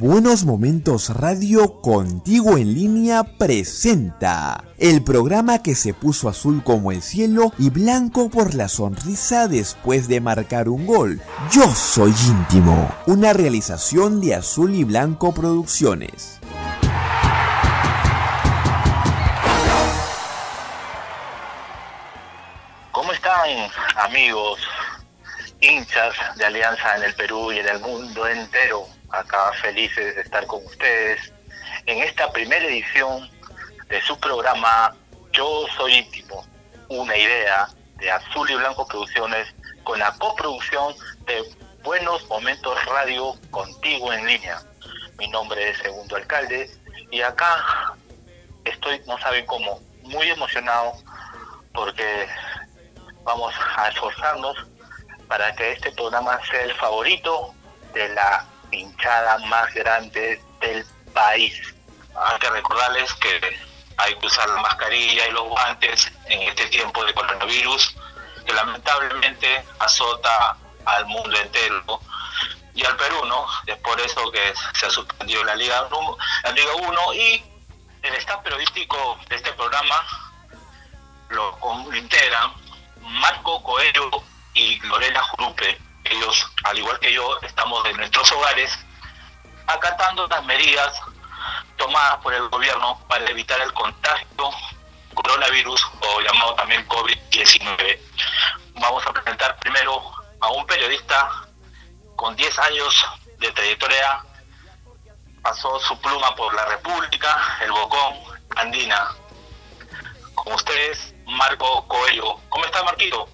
Buenos Momentos Radio Contigo en línea presenta el programa que se puso azul como el cielo y blanco por la sonrisa después de marcar un gol. Yo soy íntimo, una realización de Azul y Blanco Producciones. ¿Cómo están amigos, hinchas de Alianza en el Perú y en el mundo entero? Acá felices de estar con ustedes en esta primera edición de su programa Yo Soy Íntimo, una idea de Azul y Blanco Producciones con la coproducción de Buenos Momentos Radio contigo en línea. Mi nombre es Segundo Alcalde y acá estoy, no saben cómo, muy emocionado porque vamos a esforzarnos para que este programa sea el favorito de la hinchada más grande del país. Hay que recordarles que hay que usar la mascarilla y los guantes en este tiempo de coronavirus que lamentablemente azota al mundo entero y al Perú, ¿no? Es por eso que se ha suspendido la Liga 1, la Liga 1 y el staff periodístico de este programa lo integran Marco Coelho y Lorena Jurupe ellos, al igual que yo, estamos en nuestros hogares acatando las medidas tomadas por el gobierno para evitar el contagio coronavirus o llamado también COVID-19. Vamos a presentar primero a un periodista con 10 años de trayectoria, pasó su pluma por la República, el Bocón, Andina. Con ustedes, Marco Coelho. ¿Cómo está, Marquito?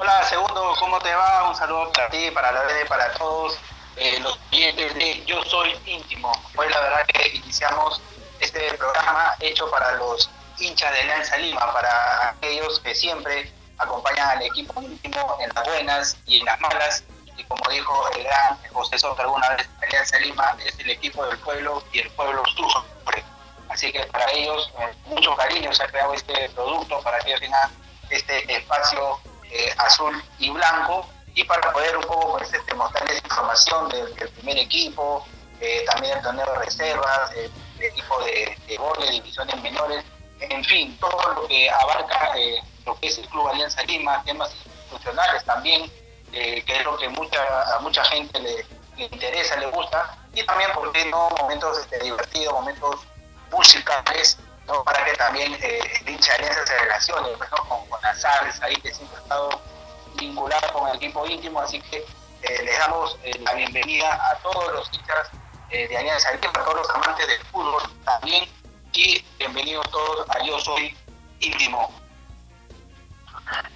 Hola, segundo, ¿cómo te va? Un saludo para ti, para la red, para todos eh, los clientes de Yo Soy Íntimo. Hoy la verdad que iniciamos este programa hecho para los hinchas de Alianza Lima, para aquellos que siempre acompañan al equipo íntimo en las buenas y en las malas. Y como dijo el gran José Soto alguna vez, Alianza Lima es el equipo del pueblo y el pueblo sufre. Así que para ellos, mucho cariño se ha creado este producto para que ellos tengan este espacio eh, azul y blanco y para poder un poco pues, este, mostrarles información del, primer equipo, eh, también el torneo de reservas, el, equipo de, de divisiones menores, en fin, todo lo que abarca eh, lo que es el Club Alianza Lima, temas institucionales también, que es lo que mucha, a mucha gente le, interesa, le gusta, y también, porque no?, momentos este, divertidos, momentos musicales, para que también eh, el hincha Alianza se relacione pues, con, con aves ahí que siempre ha estado vinculado con el equipo íntimo, así que eh, les damos eh, la bienvenida a todos los hinchas de Alianza Lima, a todos los amantes del fútbol también, y bienvenidos todos a Yo Soy Íntimo.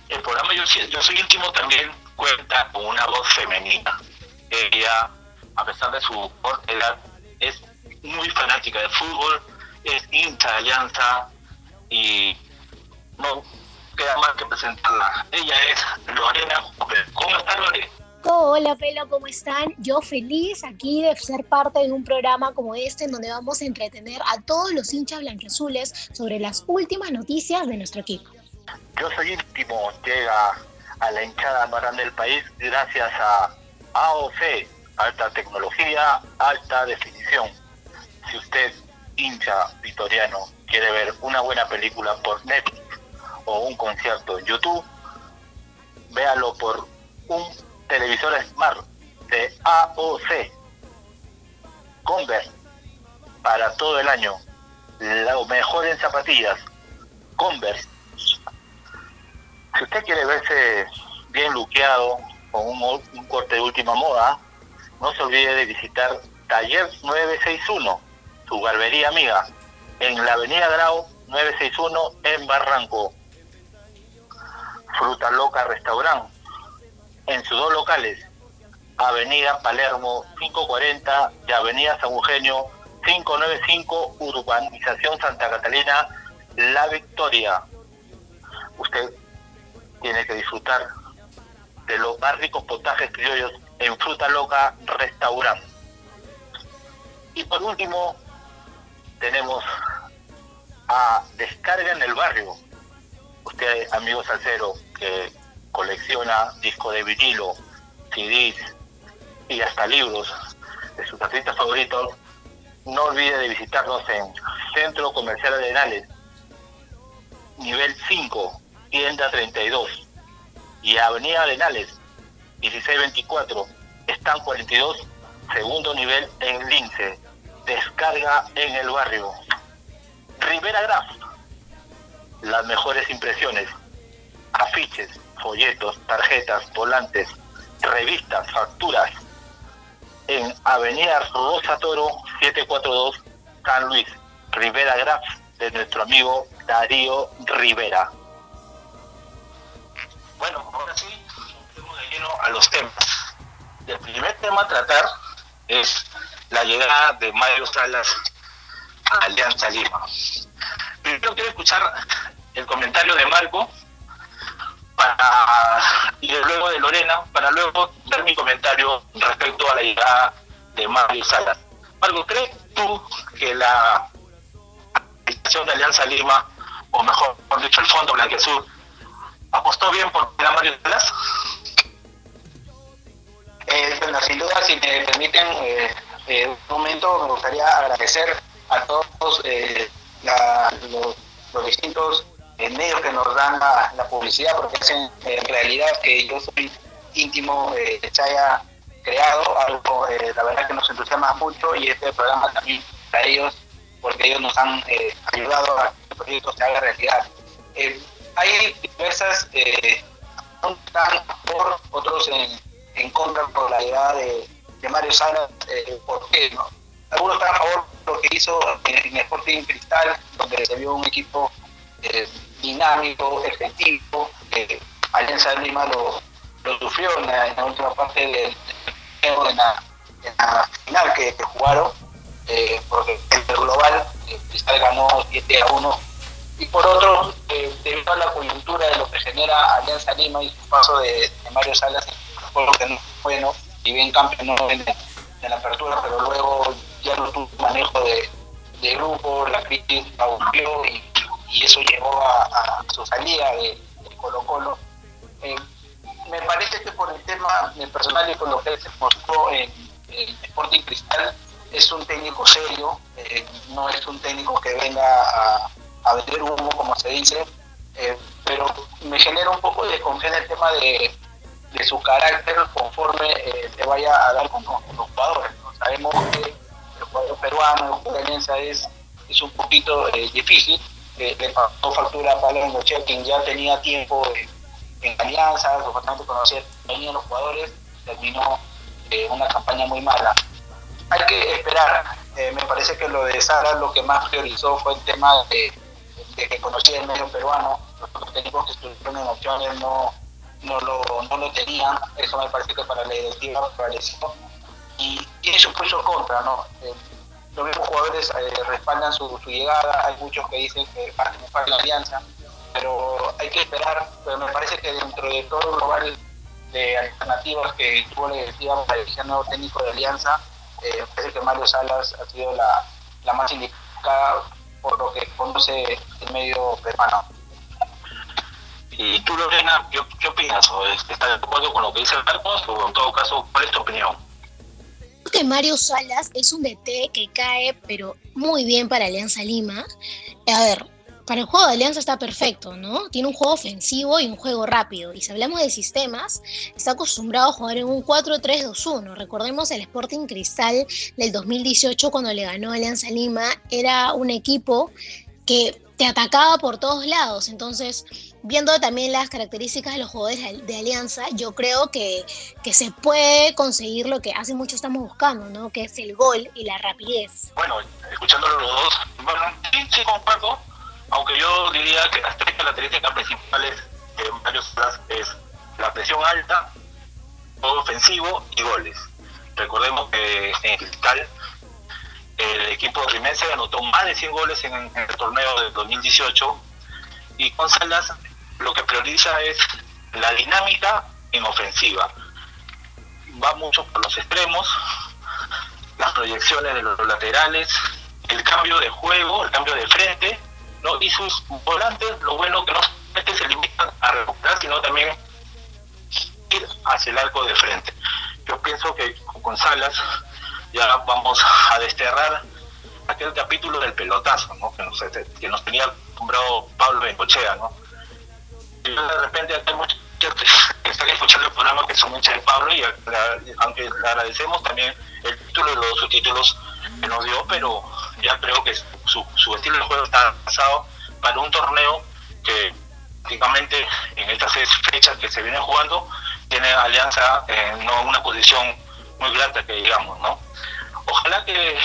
El programa Yo, Yo Soy Íntimo también cuenta con una voz femenina. Ella, a pesar de su corta edad, es muy fanática del fútbol, es hincha de Alianza y no queda más que presentarla. Ella es Lorena ¿Cómo está Lorena? Hola Pelo, ¿cómo están? Yo feliz aquí de ser parte de un programa como este en donde vamos a entretener a todos los hinchas blanqueazules sobre las últimas noticias de nuestro equipo. Yo soy íntimo, llega a la hinchada más grande del país gracias a AOC, alta tecnología, alta definición. Si usted hincha vitoriano quiere ver una buena película por Netflix o un concierto en YouTube, véalo por un televisor Smart de AOC Converse para todo el año. Lo mejor en zapatillas, Converse. Si usted quiere verse bien luqueado con un, un corte de última moda, no se olvide de visitar Taller 961 su barbería amiga, en la avenida Grau 961 en Barranco. Fruta Loca Restaurant, en sus dos locales, Avenida Palermo 540 y Avenida San Eugenio 595, Urbanización Santa Catalina, La Victoria. Usted tiene que disfrutar de los más ricos potajes criollos en Fruta Loca Restaurant. Y por último, tenemos a Descarga en el Barrio. Usted, amigo salsero, que colecciona discos de vinilo, CDs y hasta libros, de sus artistas favoritos, no olvide de visitarnos en Centro Comercial Arenales, nivel 5, tienda 32, y Avenida Arenales, 1624, están 42, segundo nivel en Lince, descarga en el barrio. Rivera Graf, las mejores impresiones, afiches, folletos, tarjetas, volantes, revistas, facturas, en Avenida Rosa Toro 742 San Luis, Rivera Graf, de nuestro amigo Darío Rivera. Bueno, ahora sí, de lleno a los temas. El primer tema a tratar es la llegada de Mario Salas a Alianza Lima. Primero quiero escuchar el comentario de Marco para, y luego de Lorena para luego dar mi comentario respecto a la llegada de Mario Salas. Marco, ¿crees tú que la administración de Alianza Lima, o mejor dicho, el Fondo Blanquezur, apostó bien por Mario Salas? Eh, bueno, sin duda, si me permiten eh, eh, un momento, me gustaría agradecer a todos eh, la, los, distintos eh, medios que nos dan la, publicidad, porque hacen en realidad que yo soy íntimo, se haya creado algo, la verdad que nos entusiasma mucho y este programa también para ellos, porque ellos nos han ayudado a que el proyecto se haga realidad. hay diversas, unos están por, otros en, en contra por la llegada de, de Mario Salas, eh, ¿por qué? No? Algunos están a favor de lo que hizo en, en Sporting Cristal, donde se vio un equipo eh, dinámico, efectivo, eh, Alianza Lima lo, sufrió en la, última parte del juego, en la, final que, jugaron, eh, porque en el global Cristal ganó 7 a 1 y por otro, debido a la coyuntura de lo que genera Alianza Lima y su paso de, de Mario Salas, por lo que no es bueno, y bien campeón en, en, la apertura, pero luego ya no tuvo manejo de, de grupo, la crisis aumentó y, y, eso llevó a, su salida de, de Colo Colo. Eh, me parece que por el tema personal y con lo que se mostró en, en Sporting Cristal, es un técnico serio, eh, no es un técnico que venga a, a vender humo, como se dice, eh, pero me genera un poco de desconfianza el tema de, de su carácter conforme eh, se vaya a dar con, los jugadores. Sabemos que el jugador peruano, el jugador es, es un poquito eh, difícil. Eh, le pasó factura a Noche, quien ya tenía tiempo en, en Alianza, bastante conocía a los jugadores, terminó eh, una campaña muy mala. Hay que esperar, eh, me parece que lo de Sara lo que más priorizó fue el tema de, de que conocía el medio peruano, los técnicos que estuvieron en opciones no no lo, no lo tenían, eso me parece que para la directiva prevaleció y tiene su puesto contra, ¿no? Eh, los mismos jugadores eh, respaldan su, llegada, hay muchos que dicen que para triunfar la alianza, pero hay que esperar, pero me parece que dentro de todo el global de alternativas que tuvo la directiva para elegir nuevo técnico de alianza, eh, me parece que Mario Salas ha sido la, la más indicada por lo que conoce el medio peruano. Lorena, ¿qué, qué opinas? ¿Estás de acuerdo con lo que dice Marcos o en todo caso, cuál es tu opinión? Que Mario Salas es un DT que cae, pero muy bien para Alianza Lima. A ver, para el juego de Alianza está perfecto, ¿no? Tiene un juego ofensivo y un juego rápido. Y si hablamos de sistemas, está acostumbrado a jugar en un 4-3-2-1. Recordemos el Sporting Cristal del 2018 cuando le ganó Alianza Lima. Era un equipo que te atacaba por todos lados. Entonces, viendo también las características de los jugadores de Alianza, yo creo que, que, se puede conseguir lo que hace mucho estamos buscando, ¿no? Que es el gol y la rapidez. Bueno, escuchándolo los dos, bueno, sí, sí comparto, aunque yo diría que las tres características principales de Mario Salas es la presión alta, juego ofensivo y goles. Recordemos que en Cristal el equipo rimense anotó más de 100 goles en el torneo del 2018 y con Salas lo que prioriza es la dinámica en ofensiva. Va mucho por los extremos, las proyecciones de los laterales, el cambio de juego, el cambio de frente, ¿no? y sus volantes, lo bueno que no solamente se limitan a recuperar, sino también ir hacia el arco de frente. Yo pienso que con Salas ya vamos a desterrar aquel capítulo del pelotazo, ¿no? Que nos, que nos tenía acostumbrado Pablo Bencochea, ¿no? De repente hay muchos que están escuchando el programa que son muchos de Pablo y aunque le agradecemos también el título y los subtítulos que nos dio, pero ya creo que su, su estilo de juego está pasado para un torneo que prácticamente en estas fechas que se viene jugando tiene Alianza en no una posición muy grande que digamos, ¿no? Ojalá que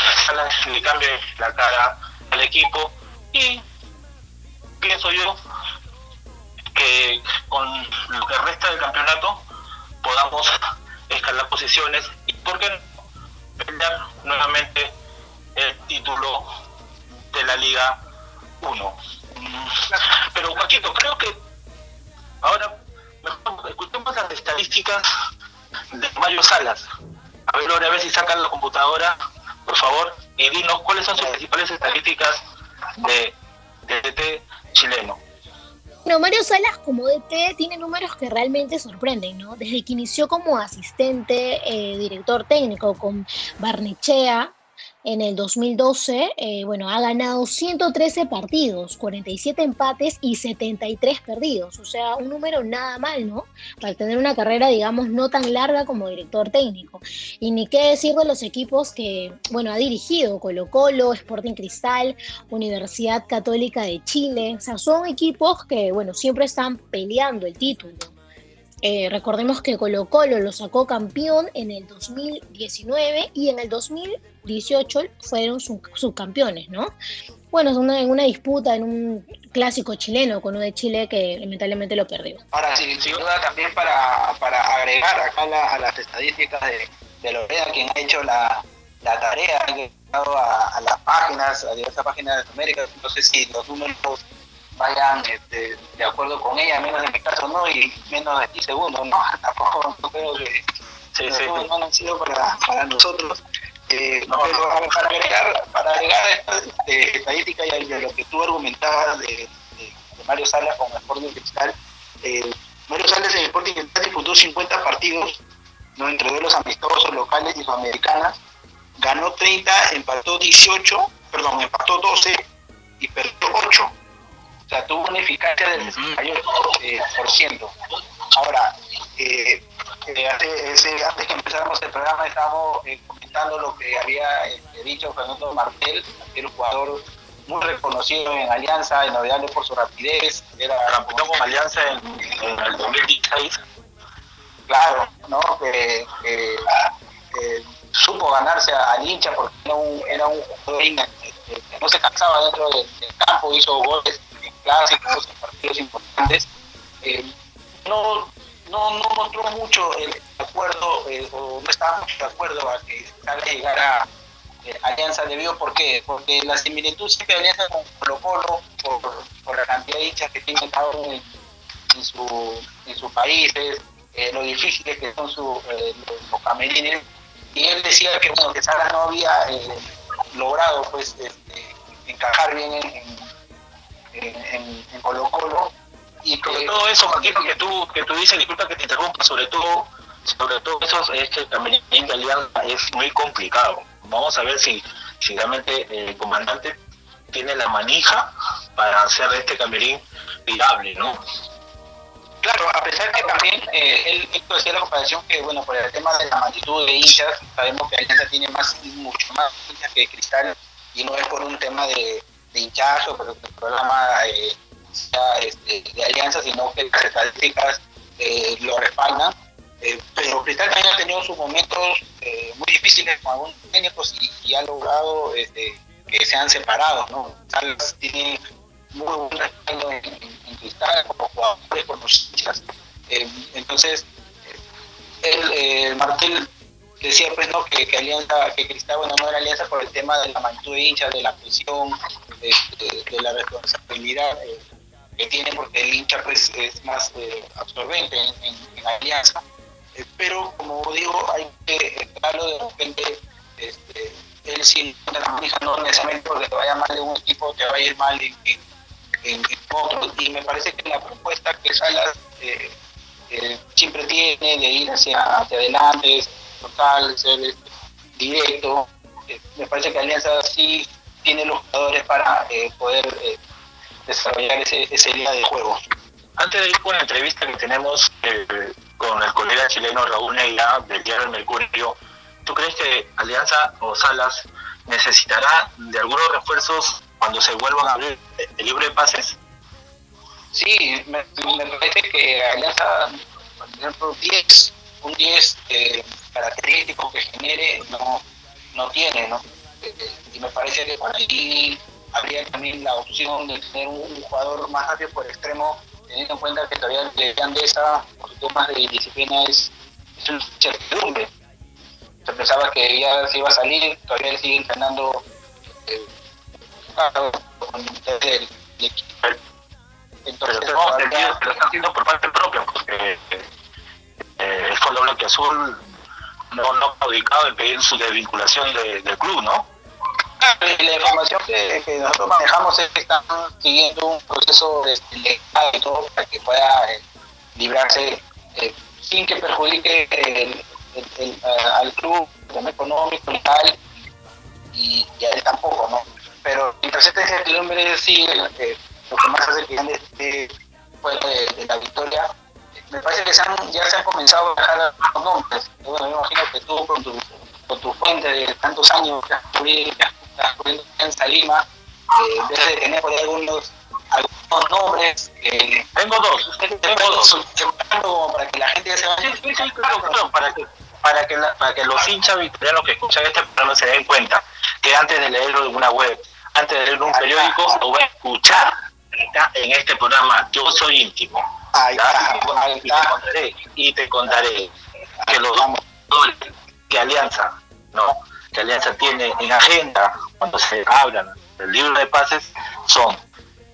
le cambie la cara al equipo y pienso yo que con lo que resta del campeonato podamos escalar posiciones y por qué no pelear nuevamente el título de la Liga 1. Pero Joaquito, creo que ahora escuchemos las estadísticas de Mario Salas. A ver, a ver si sacan la computadora, por favor, y dinos cuáles son sus principales estadísticas de DT chileno. Bueno, Mario Salas como DT tiene números que realmente sorprenden, ¿no? Desde que inició como asistente, eh, director técnico con Barnechea, en el 2012, eh, bueno, ha ganado 113 partidos, 47 empates y 73 perdidos. O sea, un número nada mal, ¿no? Para tener una carrera, digamos, no tan larga como director técnico. Y ni qué decir de los equipos que, bueno, ha dirigido, Colo Colo, Sporting Cristal, Universidad Católica de Chile. O sea, son equipos que, bueno, siempre están peleando el título. Eh, recordemos que Colo Colo lo sacó campeón en el 2019 y en el 2018 fueron subcampeones, ¿no? Bueno, es una, disputa, en un clásico chileno con uno de Chile que lamentablemente lo perdió. Ahora, sin, duda también para, para agregar acá a las estadísticas de, de Lorena, quien ha hecho la, la tarea, ha llegado a, a, las páginas, a diversas páginas de América, no sé si los números vayan este, de acuerdo con ella, menos en mi caso no, y menos de ti segundo, no, tampoco no creo que sí, sí, no, han sido para, para nosotros. Eh, no, pero para agregar, para agregar esta este, estadística y de lo que tú argumentabas de, de, Mario Salas con Sporting Cristal, eh, Mario Salas en Sporting Cristal disputó 50 partidos, ¿no? entre duelos amistosos locales y sudamericanas, ganó 30, empató 18, perdón, empató 12 y perdió 8 o sea, tuvo una eficacia del 68%. Eh, Ahora, eh, eh, antes, que empezáramos el programa estábamos comentando lo que había dicho Fernando Martel, que era un jugador muy reconocido en Alianza, inolvidable por su rapidez. Era campeón con Alianza en, el 2016. Claro, ¿no? Que, supo ganarse al hincha porque era un, era un jugador que no se cansaba dentro del campo, hizo goles clásicos, partidos importantes, eh, no, no, no mostró mucho el acuerdo, eh, o no estaba mucho de acuerdo a que salga llegar a eh, Alianza debido, ¿por qué? Porque la similitud siempre de Alianza con Colo Colo, por, por la cantidad de hinchas que tiene cada uno en, su, en sus países, lo difíciles que son su, los, camerines, y él decía que bueno que Salas no había logrado pues este, encajar bien en en, en, Colo Colo. Y que, todo eso, Marquito, que tú, que tú dices, disculpa que te interrumpa, sobre todo, sobre todo eso es que camerín de Alianza es muy complicado. Vamos a ver si, si realmente el comandante tiene la manija para hacer este camerín viable, ¿no? Claro, a pesar que también eh, él, él la comparación que, bueno, por el tema de la magnitud de hinchas, sabemos que Alianza tiene más mucho más hinchas que Cristal y no es por un tema de, hinchazo, pero el programa eh, este, de alianza, sino que las estadísticas eh, lo respaldan. Eh, pero Cristal también ha tenido sus momentos muy difíciles con algunos técnicos y, ha logrado este, que sean separados. ¿no? Salas tiene muy buen respaldo en, Cristal como jugadores, como hinchas. entonces, el Martel decía pues no que, que Alianza, que Cristal bueno no era Alianza por el tema de la magnitud de hinchas, de la presión, de, la responsabilidad eh, que tiene porque el hincha pues es más eh, absorbente en, Alianza. Eh, pero como digo, hay que darlo de repente, este, él sí no necesariamente porque te vaya mal de un equipo, te va a ir mal en, en, otro. Y me parece que la propuesta que Salas siempre tiene de ir hacia, hacia adelante, total, ser este, directo. me parece que Alianza sí tiene los jugadores para poder desarrollar ese, ese día de juego. Antes de ir con la entrevista que tenemos con el colega chileno Raúl Neira del diario El Mercurio, ¿tú crees que Alianza o Salas necesitará de algunos refuerzos cuando se vuelvan a abrir el libro de pases? Sí, me, parece que Alianza, por ejemplo, 10, un 10 eh, característico que genere no, no tiene, ¿no? Eh, y me parece que por ahí habría también la opción de tener un, jugador más rápido por extremo, teniendo en cuenta que todavía de esa por temas de disciplina, es, es una incertidumbre. Se pensaba que ya se iba a salir, todavía le sigue entrenando eh, con el, equipo. Entonces, Pero entendido que lo está haciendo por parte propia, porque eh, el Fondo Blanque Azul no, no ha ubicado en pedir su desvinculación del club, ¿no? La información que, nosotros manejamos es que están siguiendo un proceso legal y todo para que pueda eh, librarse eh, sin que perjudique el, al club, el económico, legal y, y, a él tampoco, ¿no? Pero mientras esta incertidumbre sigue, lo que más hace que este fue de, la victoria, me parece que ya se han comenzado a dejar los nombres. Bueno, me imagino que tú con tu, con tu fuente de tantos años que has cubriendo en Salima, eh, debe de tener por ahí algunos, algunos nombres. Eh, tengo dos, tengo dos. Para que la gente se vaya. Sí, sí, claro, claro, para que, para que, para que los hinchas victorianos que escuchan este programa se den cuenta que antes de leerlo en una web, antes de leerlo en un periódico, lo voy a escuchar en este programa. Yo soy íntimo. Y, te contaré, y te contaré que los que Alianza, ¿no? que Alianza tiene en agenda cuando se hablan del libro de pases son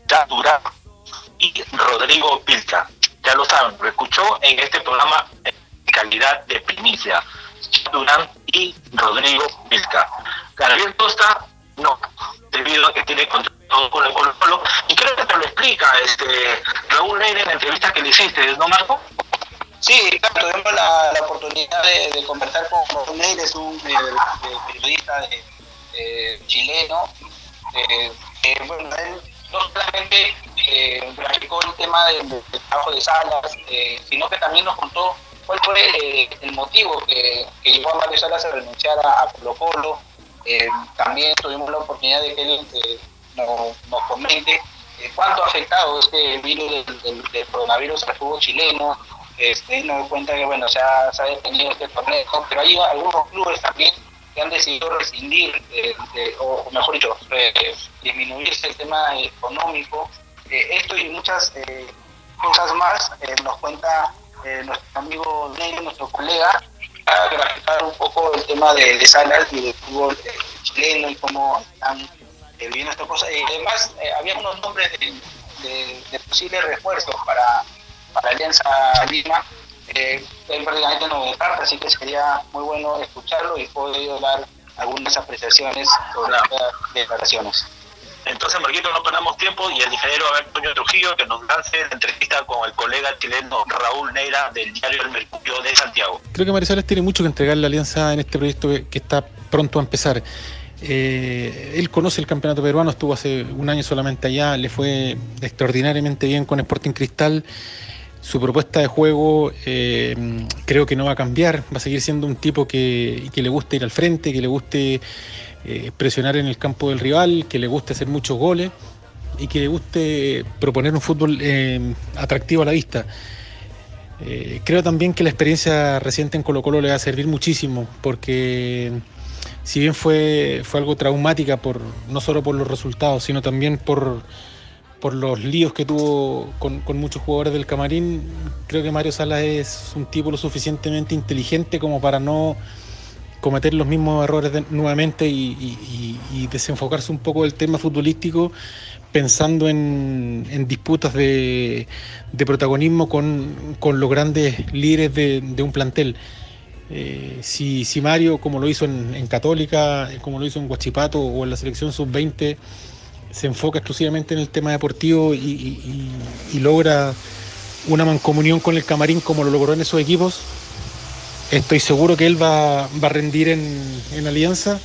ya Durán y Rodrigo Pilca. Ya lo saben, lo escuchó en este programa en calidad de primicia. Durán y Rodrigo Pilca. Gabriel Costa, no, debido a que tiene contrato con el Colo Colo. Y creo que te lo explica este Raúl Reina en la entrevista que le hiciste, ¿no, Marco? Sí, claro, tuvimos la, oportunidad de, conversar con Raúl Reina, es un eh, periodista chileno. bueno, él no solamente eh, el tema del, trabajo de salas, eh, sino que también nos contó cuál fue eh, el motivo que, que, llevó a Mario Salas a renunciar a, Colo Colo. Eh, también tuvimos la oportunidad de que él eh, nos, comente cuánto ha afectado este virus del, coronavirus al fútbol chileno. Este, nos cuenta que bueno, se ha, se ha detenido este torneo, pero hay algunos clubes también que han decidido rescindir, o mejor dicho, disminuirse el tema económico. esto y muchas cosas más nos cuenta eh, nuestro amigo Negro, nuestro colega, a graficar un poco el tema de, de salas y del fútbol eh, chileno y cómo están eh, viviendo esta cosa. Y además, había unos nombres de, posibles refuerzos para, para Alianza Lima. él prácticamente no descarta, así que sería muy bueno escucharlo y poder dar algunas apreciaciones sobre las declaraciones. Entonces, Marquito, no perdamos tiempo y el ingeniero Antonio Trujillo que nos lance la entrevista con el colega chileno Raúl Neira del diario El Mercurio de Santiago. Creo que Marisales tiene mucho que entregar la alianza en este proyecto que, está pronto a empezar. Eh, él conoce el campeonato peruano, estuvo hace un año solamente allá, le fue extraordinariamente bien con Sporting Cristal. Su propuesta de juego eh, creo que no va a cambiar, va a seguir siendo un tipo que, que le guste ir al frente, que le guste eh, presionar en el campo del rival, que le guste hacer muchos goles y que le guste proponer un fútbol eh, atractivo a la vista. Eh, creo también que la experiencia reciente en Colo Colo le va a servir muchísimo porque si bien fue, fue algo traumática por, no solo por los resultados, sino también por, por los líos que tuvo con, con, muchos jugadores del camarín, creo que Mario Salas es un tipo lo suficientemente inteligente como para no cometer los mismos errores nuevamente y, desenfocarse un poco del tema futbolístico pensando en, disputas de, protagonismo con, los grandes líderes de, un plantel. Eh, si, Mario, como lo hizo en, Católica, como lo hizo en Guachipato o en la selección sub-20, se enfoca exclusivamente en el tema deportivo y, y logra una mancomunión con el camarín como lo logró en esos equipos, estoy seguro que él va, a rendir en, Alianza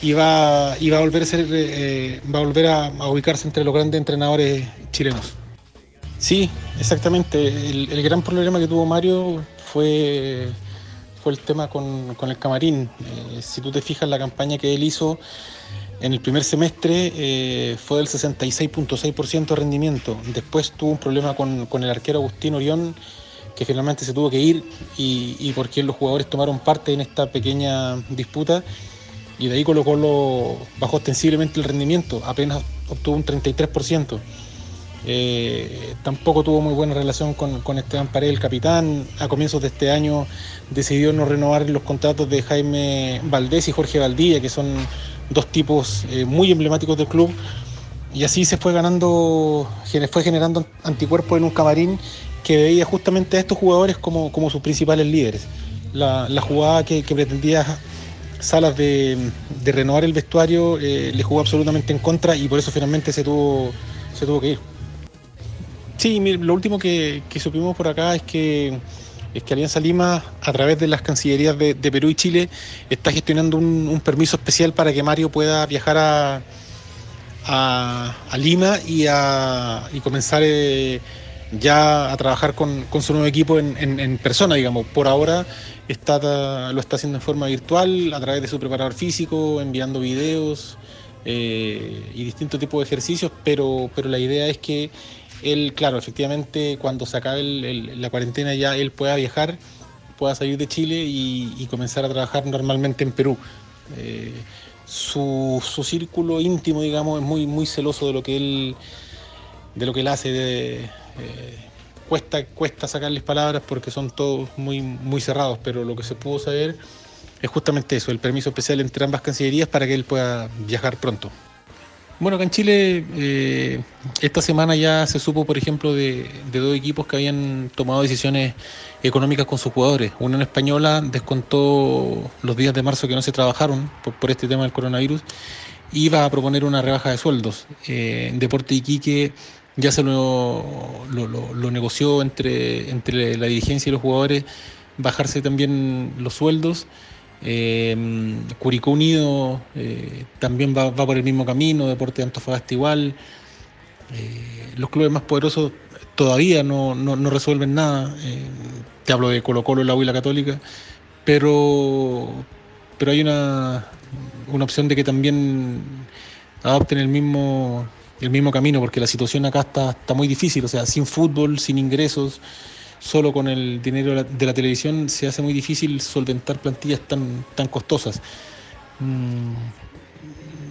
y va, a volver a eh, va a volver a, ubicarse entre los grandes entrenadores chilenos. Sí, exactamente. El, gran problema que tuvo Mario fue, fue el tema con, el camarín. Eh, si tú te fijas, la campaña que él hizo en el primer semestre eh, fue del 66.6% de rendimiento. Después tuvo un problema con, con el arquero Agustín Orión que finalmente se tuvo que ir y, por quien los jugadores tomaron parte en esta pequeña disputa y de ahí Colo Colo bajó ostensiblemente el rendimiento, apenas obtuvo un 33%. Eh, tampoco tuvo muy buena relación con, Esteban Paredes, el capitán. A comienzos de este año decidió no renovar los contratos de Jaime Valdés y Jorge Valdía, que son dos tipos eh, muy emblemáticos del club. Y así se fue ganando, fue generando anticuerpos en un camarín que veía justamente a estos jugadores como, sus principales líderes. La, jugada que, pretendía Salas de, renovar el vestuario eh, le jugó absolutamente en contra y por eso finalmente se tuvo, se tuvo que ir. Sí, lo último que, supimos por acá es que, es que Alianza Lima, a través de las cancillerías de, Perú y Chile, está gestionando un, permiso especial para que Mario pueda viajar a, a, Lima y, a, y comenzar eh, ya a trabajar con, su nuevo equipo en, persona, digamos. Por ahora está, lo está haciendo en forma virtual, a través de su preparador físico, enviando videos eh, y distintos tipos de ejercicios, pero, pero la idea es que él, claro, efectivamente, cuando se acabe la cuarentena ya él pueda viajar, pueda salir de Chile y, comenzar a trabajar normalmente en Perú. Eh, su, su, círculo íntimo, digamos, es muy, muy celoso de lo que él de lo que él hace, de, eh, cuesta, cuesta sacarles palabras porque son todos muy, muy cerrados, pero lo que se pudo saber es justamente eso, el permiso especial entre ambas cancillerías para que él pueda viajar pronto. Bueno, acá en Chile eh, esta semana ya se supo, por ejemplo, de, dos equipos que habían tomado decisiones económicas con sus jugadores. Una en Española descontó los días de marzo que no se trabajaron por, este tema del coronavirus y iba a proponer una rebaja de sueldos. Eh, Deporte Iquique ya se lo, lo, negoció entre, entre la dirigencia y los jugadores, bajarse también los sueldos. Eh, Curicó Unido eh, también va, por el mismo camino, Deporte de Antofagasta igual. Eh, los clubes más poderosos todavía no, resuelven nada. te hablo de Colo Colo, la U y la Católica, pero, pero hay una, una opción de que también adopten el mismo el mismo camino, porque la situación acá está, está muy difícil, o sea, sin fútbol, sin ingresos, solo con el dinero de la, televisión se hace muy difícil solventar plantillas tan, tan costosas. Mm,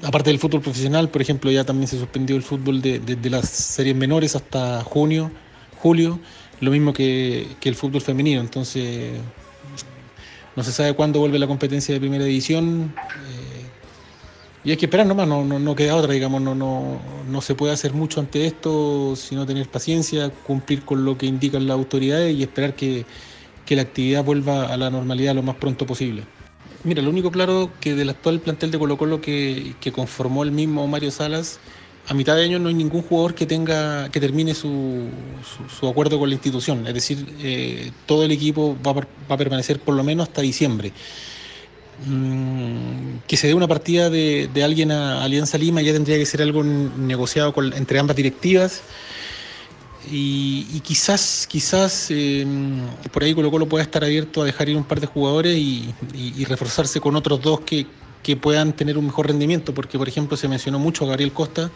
aparte del fútbol profesional, por ejemplo, ya también se suspendió el fútbol de, las series menores hasta junio, julio, lo mismo que, el fútbol femenino, entonces no se sabe cuándo vuelve la competencia de primera división. Eh, y hay que esperar nomás, no, no, no queda otra, digamos, no, no, no se puede hacer mucho ante esto, sino tener paciencia, cumplir con lo que indican las autoridades y esperar que, la actividad vuelva a la normalidad lo más pronto posible. Mira, lo único claro que del actual plantel de Colo Colo que, conformó el mismo Mario Salas, a mitad de año no hay ningún jugador que tenga que termine su, su, acuerdo con la institución. Es decir, eh, todo el equipo va, va a permanecer por lo menos hasta diciembre. Mm, que se dé una partida de, alguien a Alianza Lima ya tendría que ser algo negociado entre ambas directivas. Y, quizás quizás em, por ahí Colo Colo pueda estar abierto a dejar ir un par de jugadores y, reforzarse con otros dos que, puedan tener un mejor rendimiento porque por ejemplo se mencionó mucho a Gabriel Costa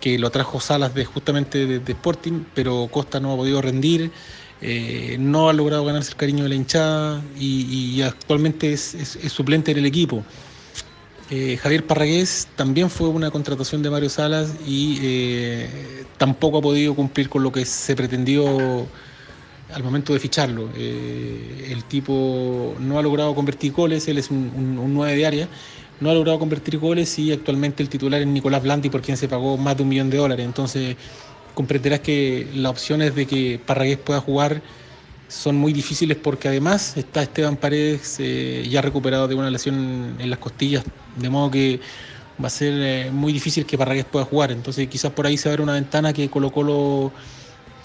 que lo trajo Salas de justamente de Sporting pero Costa no ha podido rendir eh, no ha logrado ganarse el cariño de la hinchada y, actualmente es, suplente en el equipo. Eh, Javier Parragués también fue una contratación de Mario Salas y eh, tampoco ha podido cumplir con lo que se pretendió al momento de ficharlo. el tipo no ha logrado convertir goles, él es un, un, 9 de área, no ha logrado convertir goles y actualmente el titular es Nicolás Blandi por quien se pagó más de un millón de dólares. Entonces comprenderás que las opciones de que Parragués pueda jugar son muy difíciles porque además está Esteban Paredes eh, ya recuperado de una lesión en las costillas, de modo que va a ser eh, muy difícil que Parragués pueda jugar. Entonces quizás por ahí se abre una ventana que Colo Colo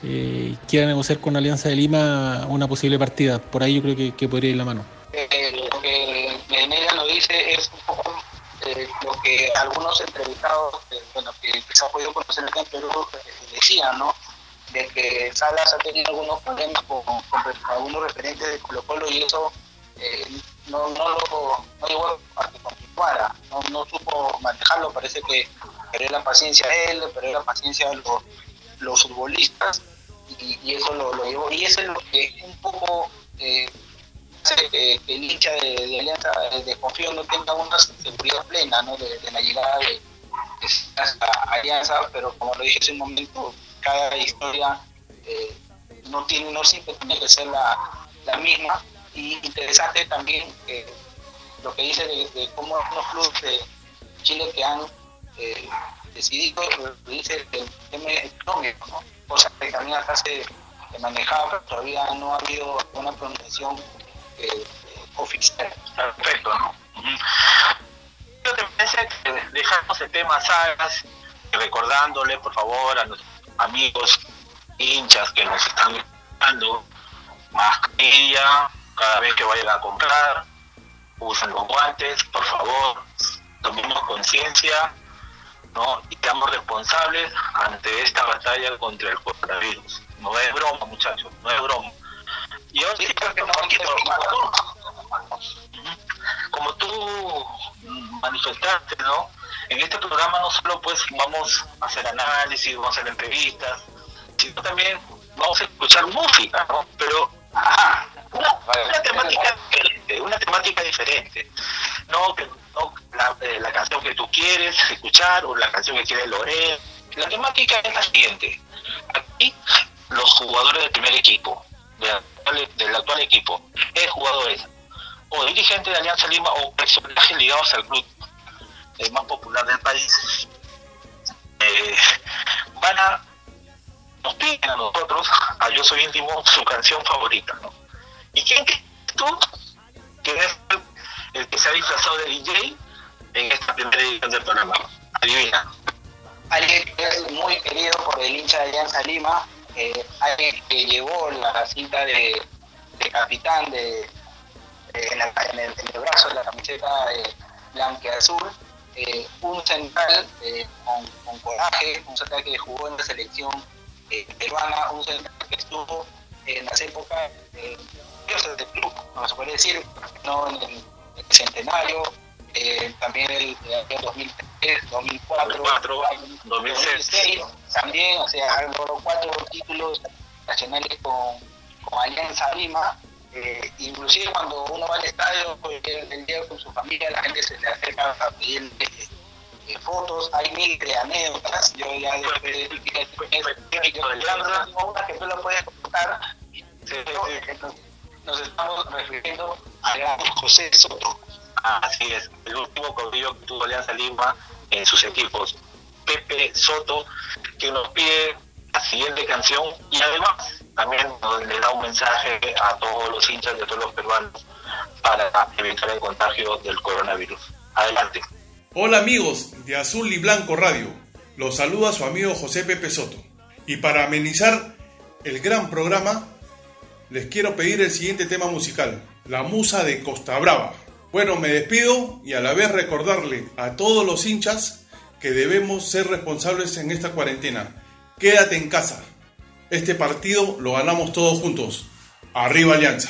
eh, quiera negociar con Alianza de Lima una posible partida. Por ahí yo creo que, podría ir la mano. Lo que Menela nos dice es eh, lo que algunos entrevistados, bueno, que, se ha podido conocer en Perú, decían, ¿no? De que Salas ha tenido algunos problemas con, algunos referentes de Colo Colo y eso no, no, lo, no llegó a que continuara, no, no supo manejarlo, parece que perdió la paciencia a él, perdió la paciencia a los, los futbolistas y, eso lo, lo, llevó. Y eso es lo que un poco eh, que, el hincha de, de Alianza de Confío no tenga una seguridad plena ¿no? de, la llegada de, esta Alianza, pero como lo dije hace un momento, cada historia eh, no tiene no siempre tiene que ser la, misma. Y interesante también eh, lo que dice de, cómo los clubes de Chile que han eh, decidido, dice el tema económico, ¿no? cosa que también hasta se manejaba, pero todavía no ha habido una pronunciación eh, oficial al respecto. ¿no? Yo te parece que dejamos el tema sagas, recordándole por favor a nuestros amigos hinchas que nos están dando mascarilla cada vez que vayan a comprar, usen los guantes, por favor, tomemos conciencia ¿no? y seamos responsables ante esta batalla contra el coronavirus. No es broma, muchachos, no es broma. Yo sí, que no, como tú manifestaste, ¿no? En este programa no solo pues vamos a hacer análisis, vamos a hacer entrevistas, sino también vamos a escuchar música, ¿no? Pero una, temática diferente, una temática diferente. No que eh, la, canción que tú quieres escuchar o la canción que quiere Lorena. La temática es la siguiente. Aquí los jugadores del primer equipo, del actual, equipo, es jugadores o dirigentes de Alianza Lima o personajes ligados al club más popular del país, eh, van a nos piden a nosotros, a Yo Soy Íntimo, su canción favorita. ¿no? ¿Y quién que tú? que es el que se ha disfrazado de DJ en esta primera edición del programa. Adivina. Alguien que es muy querido por el hincha de Alianza Lima, eh, alguien que llevó la cinta de, capitán de, en, el, brazo de la camiseta blanca azul, eh, un central eh, con, coraje, un central que jugó en la selección peruana, un central que estuvo en las épocas de del club, no se puede decir, no en el centenario, eh, también el, año 2003, 2004, 2006, también, o sea, logró cuatro títulos nacionales con, con Alianza Lima. Eh, inclusive cuando uno va al estadio el, día con su familia, la gente se le acerca a pedir eh, fotos, hay mil de anécdotas, yo ya después de una que tú lo puedes contar, nos estamos refiriendo a gran José Soto. Así es, el último caudillo que tuvo Alianza Lima en sus equipos, Pepe Soto, que nos pide la siguiente canción y además también le da un mensaje a todos los hinchas de todos los peruanos para evitar el contagio del coronavirus. Adelante. Hola amigos de Azul y Blanco Radio, los saluda su amigo José Pepe Soto. Y para amenizar el gran programa, les quiero pedir el siguiente tema musical, La Musa de Costa Brava. Bueno, me despido y a la vez recordarle a todos los hinchas que debemos ser responsables en esta cuarentena. Quédate en casa. Este partido lo ganamos todos juntos. Arriba Alianza.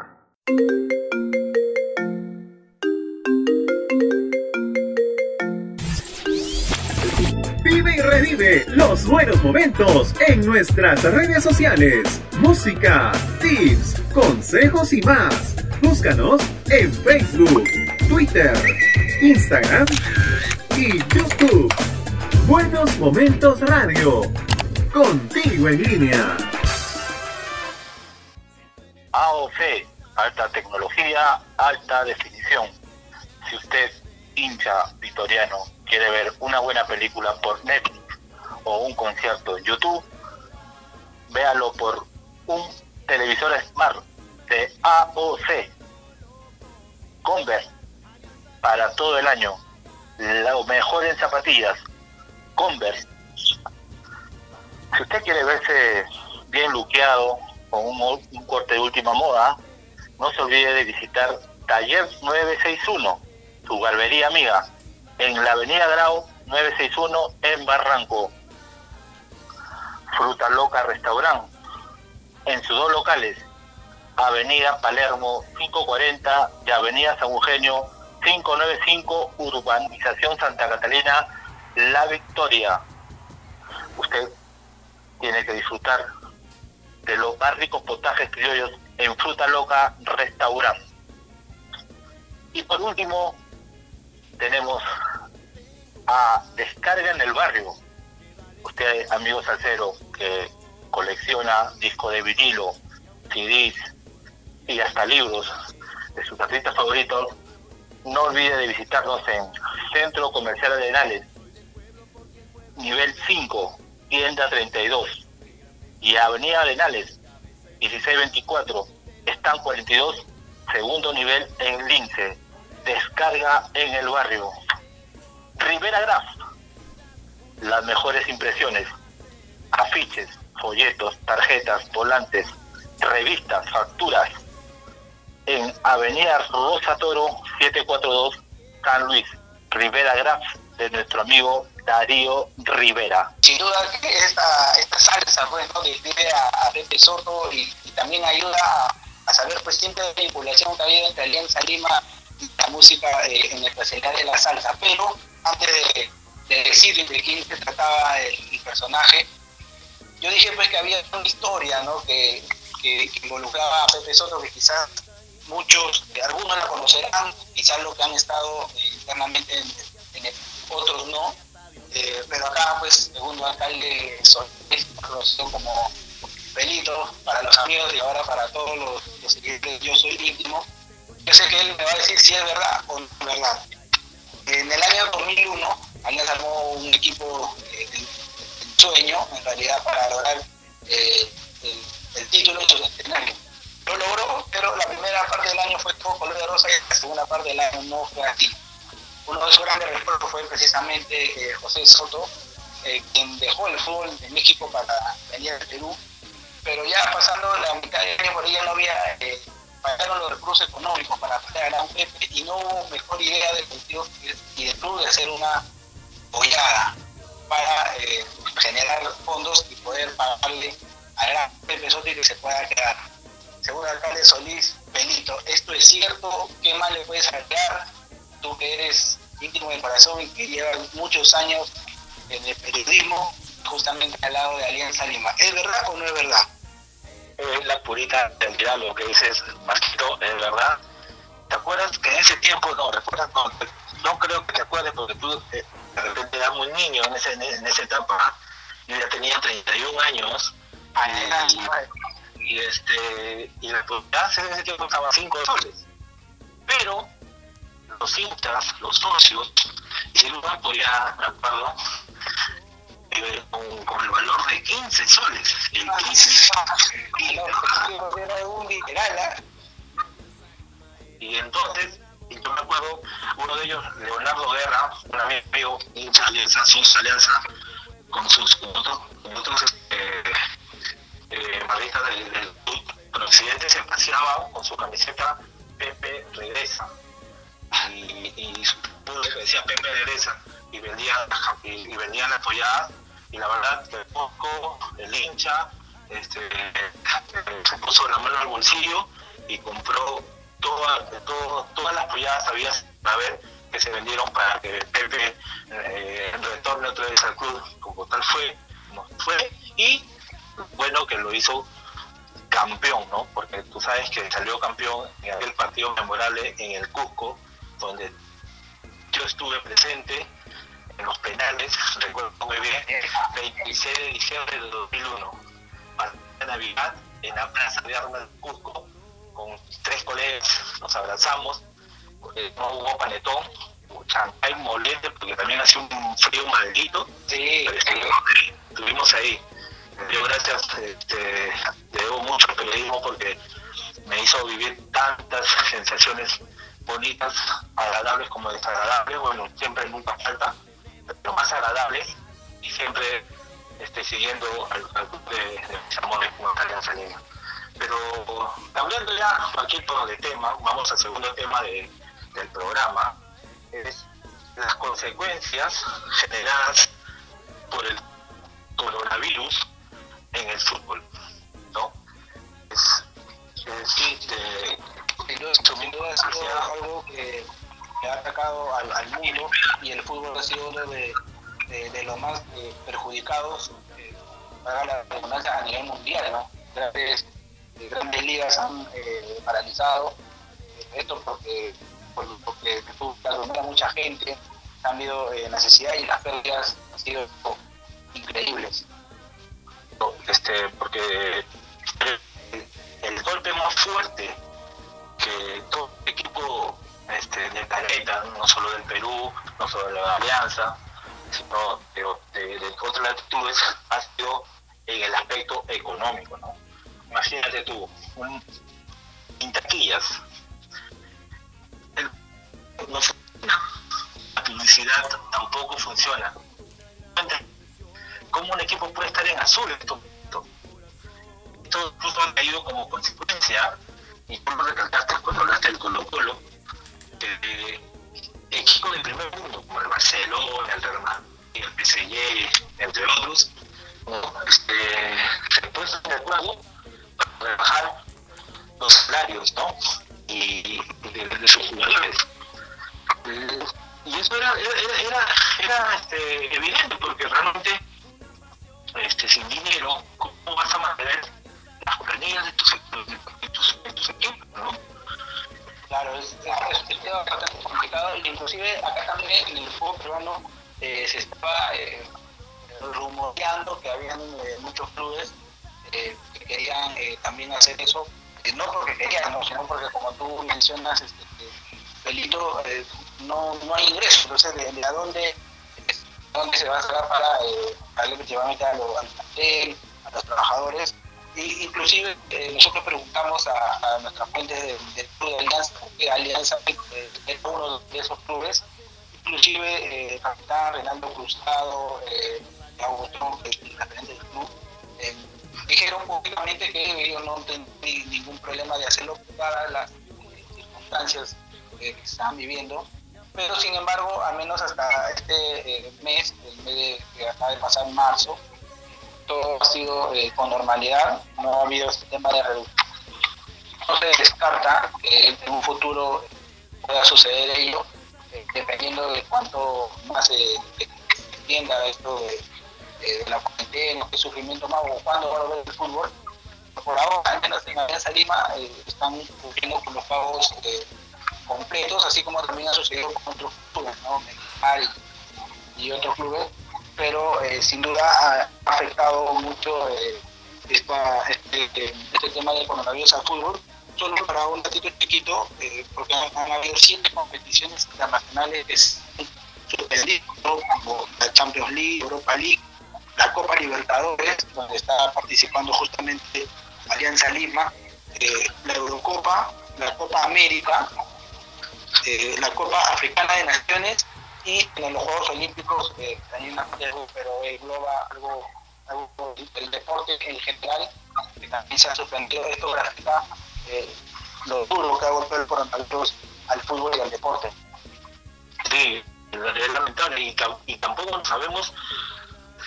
En nuestras redes sociales. Música, tips, consejos y más. Búscanos en Facebook, Twitter, Instagram y YouTube. Buenos Momentos Radio. Contigo en línea. AOC, alta tecnología, alta definición. Si usted, hincha victoriano, quiere ver una buena película por Netflix, o un concierto en YouTube, véalo por un televisor Smart de AOC Converse para todo el año. Lo mejor en zapatillas, Converse. Si usted quiere verse bien luqueado con un, un corte de última moda, no se olvide de visitar Taller 961, su barbería amiga, en la Avenida Grau 961 en Barranco. Fruta Loca Restaurant, en sus dos locales, Avenida Palermo 540 y Avenida San Eugenio 595, Urbanización Santa Catalina, La Victoria. Usted tiene que disfrutar de los más ricos potajes criollos en Fruta Loca Restaurant. Y por último, tenemos a Descarga en el Barrio, usted, amigo salsero, que colecciona discos de vinilo, CDs y hasta libros de sus artistas favoritos, no olvide de visitarnos en Centro Comercial Arenales, nivel 5, tienda 32. Y Avenida Arenales, 1624, están 42, segundo nivel en Lince. Descarga en el barrio. Rivera Graf, las mejores impresiones, afiches, folletos, tarjetas, volantes, revistas, facturas, en Avenida Rosa Toro 742 San Luis, Rivera Graf, de nuestro amigo Darío Rivera. Sin duda que esta, esta salsa pues, ¿no? que a, a Soto y, también ayuda a, saber pues siempre la vinculación que ha entre Alianza Lima y la música eh, en especialidad de la salsa. Pero antes de, decir de quién se trataba el, personaje, yo dije pues que había una historia ¿no? que, que, que involucraba a Pepe Soto que quizás muchos, algunos la conocerán, quizás los que han estado eh, internamente en, el, otros no, eh, pero acá pues segundo alcalde Solís, conocido como Benito, para los amigos y ahora para todos los, los seguidores, yo soy íntimo, yo sé que él me va a decir si es verdad o no es verdad. En el año 2001, Alianza armó un equipo eh, de, sueño, en realidad, para lograr el, el título su centenario lo logró, pero la primera parte del año fue todo color de rosa y la segunda parte del año no fue así. Uno de sus grandes recuerdos fue precisamente eh, José Soto, eh, quien dejó el fútbol de México para venir al Perú, pero ya pasando la mitad del año por ella no había, eh, pagaron los recursos económicos para pagar a Gran Pepe y no hubo mejor idea del partido y del club de hacer una bollada para eh, generar fondos y poder pagarle a Gran y que se pueda quedar según alcalde Solís, Benito, ¿esto es cierto? ¿Qué más le puedes agregar? Tú que eres íntimo del corazón y que llevas muchos años en el periodismo, justamente al lado de Alianza Lima. ¿Es verdad o no es verdad? Es la purita realidad lo que dices, Marquito, es verdad. ¿Te acuerdas que en ese tiempo, no, recuerdas, no, creo que te acuerdes porque tú eh, de repente eras muy niño en, ese, en esa etapa, yo ya tenía 31 años. Ah, y este y la hace en ese tiempo estaba 5 soles. Pero los hinchas, los socios, hicieron un ya me acuerdo, eh, con, con, el valor de 15 soles. El 15 era un literal, Y entonces, y yo me acuerdo, uno de ellos, Leonardo Guerra, un amigo hincha alianza, sus alianza con sus otros, con otros este, eh, del, del occidente se paseaba con su camiseta Pepe regresa y, y su decía Pepe regresa y vendía y, vendían las y la verdad que poco el hincha este, se puso la mano al bolsillo y compró toda, todas las polladas había para ver que se vendieron para que Pepe eh, retorne otra vez al club como tal fue, fue y bueno que lo hizo campeón, ¿no? Porque tú sabes que salió campeón en aquel partido memorable en el Cusco, donde yo estuve presente en los penales, recuerdo muy bien, 26 de diciembre de 2001, de Navidad, en la Plaza de Armas del Cusco, con tres colegas, nos abrazamos, no hubo panetón, champán moliente, porque también hacía un frío maldito, sí, estuvimos ahí yo gracias, este, le debo mucho al periodismo porque me hizo vivir tantas sensaciones bonitas, agradables como desagradables, bueno, siempre nunca falta, pero más agradables y siempre este, siguiendo al, al de, de, mis amores como Lima. Pero cambiando ya un poquito de tema, vamos al segundo tema de, del programa, es las consecuencias generadas por el coronavirus en el fútbol, ¿no? Es, decir, de, sin duda, ha sido algo que, ha atacado al, al, mundo y el fútbol ha sido uno de, de, los más eh, perjudicados eh, para la redundancia a nivel mundial, ¿no? Eh, grandes ligas han eh, paralizado esto porque, porque a mucha gente, han habido necesidad y las pérdidas han sido increíbles este, porque el, golpe más fuerte que todo el equipo este, del planeta, no solo del Perú, no solo de la alianza, sino de, de, otras latitudes, ha sido en el aspecto económico. ¿no? Imagínate tú, un, en taquillas, no funciona, la publicidad tampoco funciona. ¿Cómo un equipo puede estar en azul en momentos? Esto incluso ha caído como consecuencia, y tú lo recalcaste cuando hablaste del Colo Colo, de, equipos del primer mundo, como el Barcelona, el Real Madrid, el PSG, entre otros, este, se pueden de acuerdo para bajar los salarios, ¿no? Y, de, sus jugadores. Y eso era, era, era, este, evidente porque realmente este, sin dinero, ¿cómo vas a mantener las planillas de tus, de tus, de tus equipos, ¿no? Claro, es, es, es, es bastante complicado. Inclusive acá también en el fútbol peruano eh, se estaba eh, rumoreando que habían eh, muchos clubes eh, que querían eh, también hacer eso, eh, no porque querían, sino porque como tú mencionas, este, Pelito, no, no hay ingreso, entonces de, dónde, dónde se va a sacar para darle efectivamente a, los trabajadores. Y, inclusive nosotros preguntamos a, nuestras fuentes del de club de Alianza, porque Alianza es uno de esos clubes, inclusive el capitán Renaldo Cruzado, Augusto, el referente del club, dijeron públicamente que ellos no tenían ningún problema de hacerlo para las circunstancias que están viviendo, pero sin embargo, al menos hasta este eh, mes, el mes que acaba de pasar marzo, todo ha sido eh, con normalidad, no ha habido este tema de reducción. No se descarta que en un futuro pueda suceder ello, eh, dependiendo de cuánto más se extienda esto de eh, de la cuarentena, qué sufrimiento más o cuándo va a ver el fútbol. Por ahora, al menos en Alianza Lima, eh, están cumpliendo con los pagos eh, completos, así como también ha sucedido con otros clubes, ¿no? y, y, otros clubes, pero sin duda ha afectado mucho este, este, tema del coronavirus al fútbol solo para un ratito chiquito, porque han, habido siete competiciones internacionales ¿no? como la Champions League, Europa League, la Copa Libertadores, donde está participando justamente Alianza Lima, eh, la Eurocopa, la Copa América, eh, la Copa Africana de Naciones y en los Juegos Olímpicos, eh, también pero engloba algo, algo el deporte en general, que también se ha suspendido esto gracias a lo duro que ha golpeado el coronavirus al fútbol y al deporte. Sí, es lamentable y, y tampoco sabemos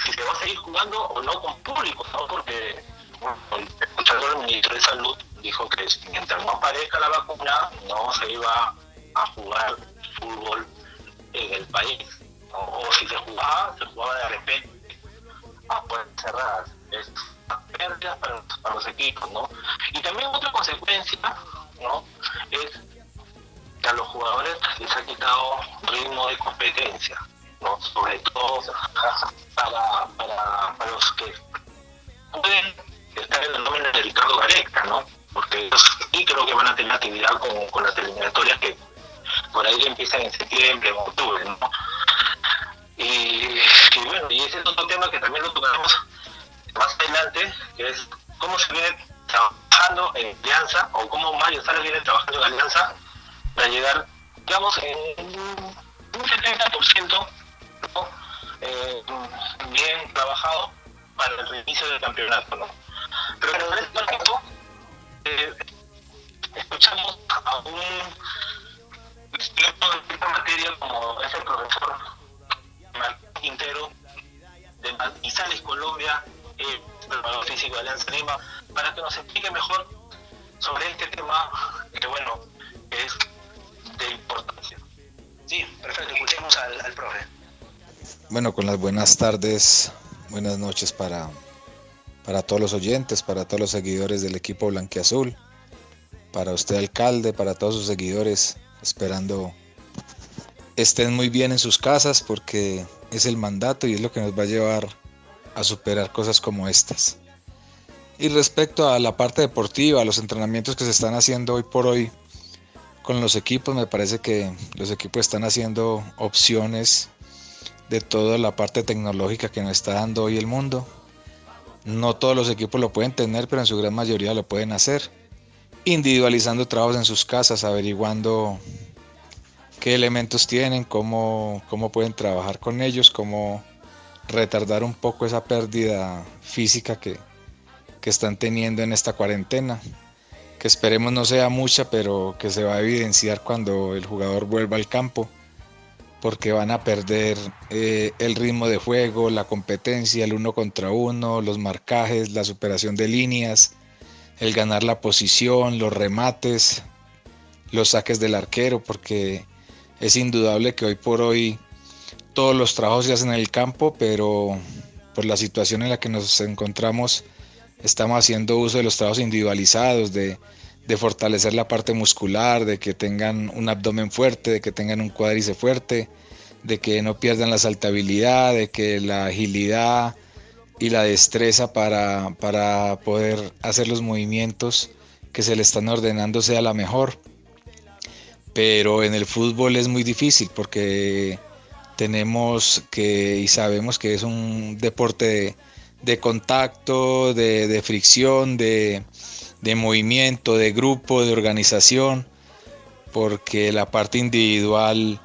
si se va a seguir jugando o no con público, ¿no? Porque bueno, el ministro de Salud dijo que mientras no aparezca la vacuna no se iba a jugar fútbol en el país. O si se jugaba, se jugaba de repente a puertas cerradas. Es pérdidas para, para, los equipos, ¿no? Y también otra consecuencia, ¿no? Es que a los jugadores les ha quitado ritmo de competencia. ¿No? sobre todo para, para, para los que pueden estar en el nombre de Ricardo Gareca, ¿no? porque ellos sí creo que van a tener actividad con, con las eliminatorias que por ahí empiezan en septiembre o octubre, ¿no? Y, bueno, y ese es otro tema que también lo tocaremos más adelante, que es cómo se viene trabajando en alianza, o cómo Mario Salas viene trabajando en alianza para llegar, digamos, en un 70% eh, bien trabajado para el reinicio del campeonato. ¿no? Pero en este momento eh, escuchamos a un experto en esta materia como es el profesor Martín Quintero de Manizales, Colombia, eh, preparador físico de Alianza Lima, para que nos explique mejor sobre este tema que bueno, es de importancia. Sí, perfecto, escuchemos al, al profe. Bueno, con las buenas tardes, buenas noches para, para todos los oyentes, para todos los seguidores del equipo blanquiazul, para usted alcalde, para todos sus seguidores, esperando estén muy bien en sus casas porque es el mandato y es lo que nos va a llevar a superar cosas como estas. Y respecto a la parte deportiva, a los entrenamientos que se están haciendo hoy por hoy, con los equipos. Me parece que los equipos están haciendo opciones de toda la parte tecnológica que nos está dando hoy el mundo. No todos los equipos lo pueden tener, pero en su gran mayoría lo pueden hacer. Individualizando trabajos en sus casas, averiguando qué elementos tienen, cómo, cómo pueden trabajar con ellos, cómo retardar un poco esa pérdida física que, que están teniendo en esta cuarentena que esperemos no sea mucha, pero que se va a evidenciar cuando el jugador vuelva al campo, porque van a perder eh, el ritmo de juego, la competencia, el uno contra uno, los marcajes, la superación de líneas, el ganar la posición, los remates, los saques del arquero, porque es indudable que hoy por hoy todos los trabajos se hacen en el campo, pero por la situación en la que nos encontramos, estamos haciendo uso de los trabajos individualizados, de, fortalecer la parte muscular, de que tengan un abdomen fuerte, de que tengan un cuádriceps fuerte, de que no pierdan la saltabilidad, de que la agilidad y la destreza para, para poder hacer los movimientos que se le están ordenando sea la mejor. Pero en el fútbol es muy difícil porque tenemos que y sabemos que es un deporte de de contacto, de, fricción, de, movimiento, de grupo, de organización, porque la parte individual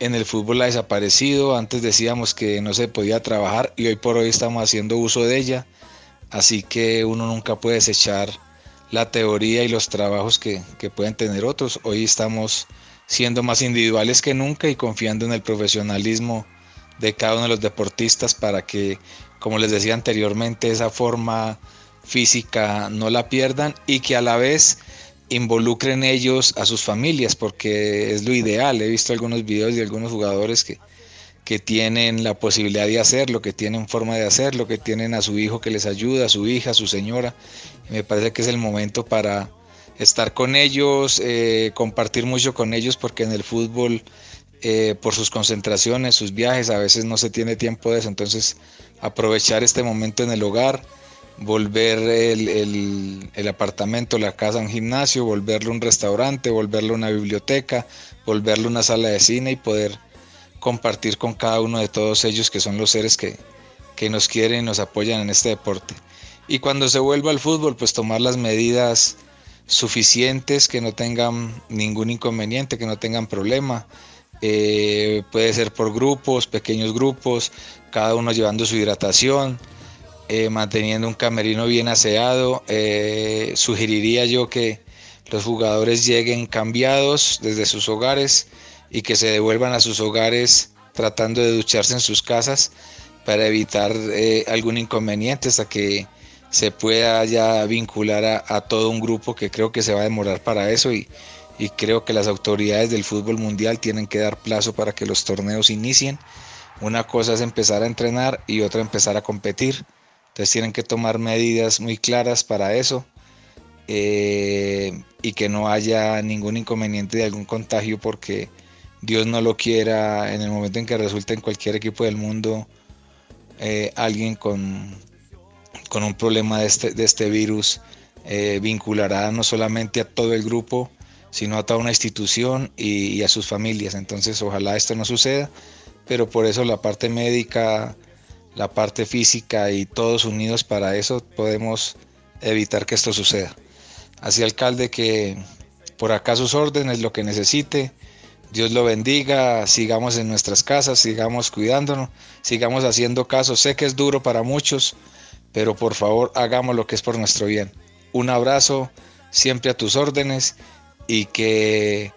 en el fútbol ha desaparecido. Antes decíamos que no se podía trabajar y hoy por hoy estamos haciendo uso de ella. Así que uno nunca puede desechar la teoría y los trabajos que, que pueden tener otros. Hoy estamos siendo más individuales que nunca y confiando en el profesionalismo de cada uno de los deportistas para que como les decía anteriormente, esa forma física no la pierdan y que a la vez involucren ellos a sus familias, porque es lo ideal. He visto algunos videos de algunos jugadores que, que tienen la posibilidad de hacerlo, que tienen forma de hacerlo, que tienen a su hijo que les ayuda, a su hija, a su señora. Me parece que es el momento para estar con ellos, eh, compartir mucho con ellos, porque en el fútbol, eh, por sus concentraciones, sus viajes, a veces no se tiene tiempo de eso. Entonces, aprovechar este momento en el hogar, volver el, apartamento, la casa un gimnasio, volverlo un restaurante, volverlo una biblioteca, volverlo una sala de cine y poder compartir con cada uno de todos ellos que son los seres que, que nos quieren y nos apoyan en este deporte. Y cuando se vuelva al fútbol, pues tomar las medidas suficientes, que no tengan ningún inconveniente, que no tengan problema. Eh, puede ser por grupos, pequeños grupos, cada uno llevando su hidratación, eh, manteniendo un camerino bien aseado. Eh, sugeriría yo que los jugadores lleguen cambiados desde sus hogares y que se devuelvan a sus hogares tratando de ducharse en sus casas para evitar eh, algún inconveniente hasta que se pueda ya vincular a, todo un grupo que creo que se va a demorar para eso y, y creo que las autoridades del fútbol mundial tienen que dar plazo para que los torneos inicien una cosa es empezar a entrenar y otra empezar a competir. Entonces tienen que tomar medidas muy claras para eso eh, y que no haya ningún inconveniente de algún contagio porque Dios no lo quiera en el momento en que resulte en cualquier equipo del mundo eh, alguien con, con un problema de este, de este virus eh, vinculará no solamente a todo el grupo, sino a toda una institución y a sus familias. Entonces ojalá esto no suceda pero por eso la parte médica, la parte física y todos unidos para eso podemos evitar que esto suceda. Así alcalde que por acá sus órdenes, lo que necesite, Dios lo bendiga, sigamos en nuestras casas, sigamos cuidándonos, sigamos haciendo caso. Sé que es duro para muchos, pero por favor hagamos lo que es por nuestro bien. Un abrazo, siempre a tus órdenes y que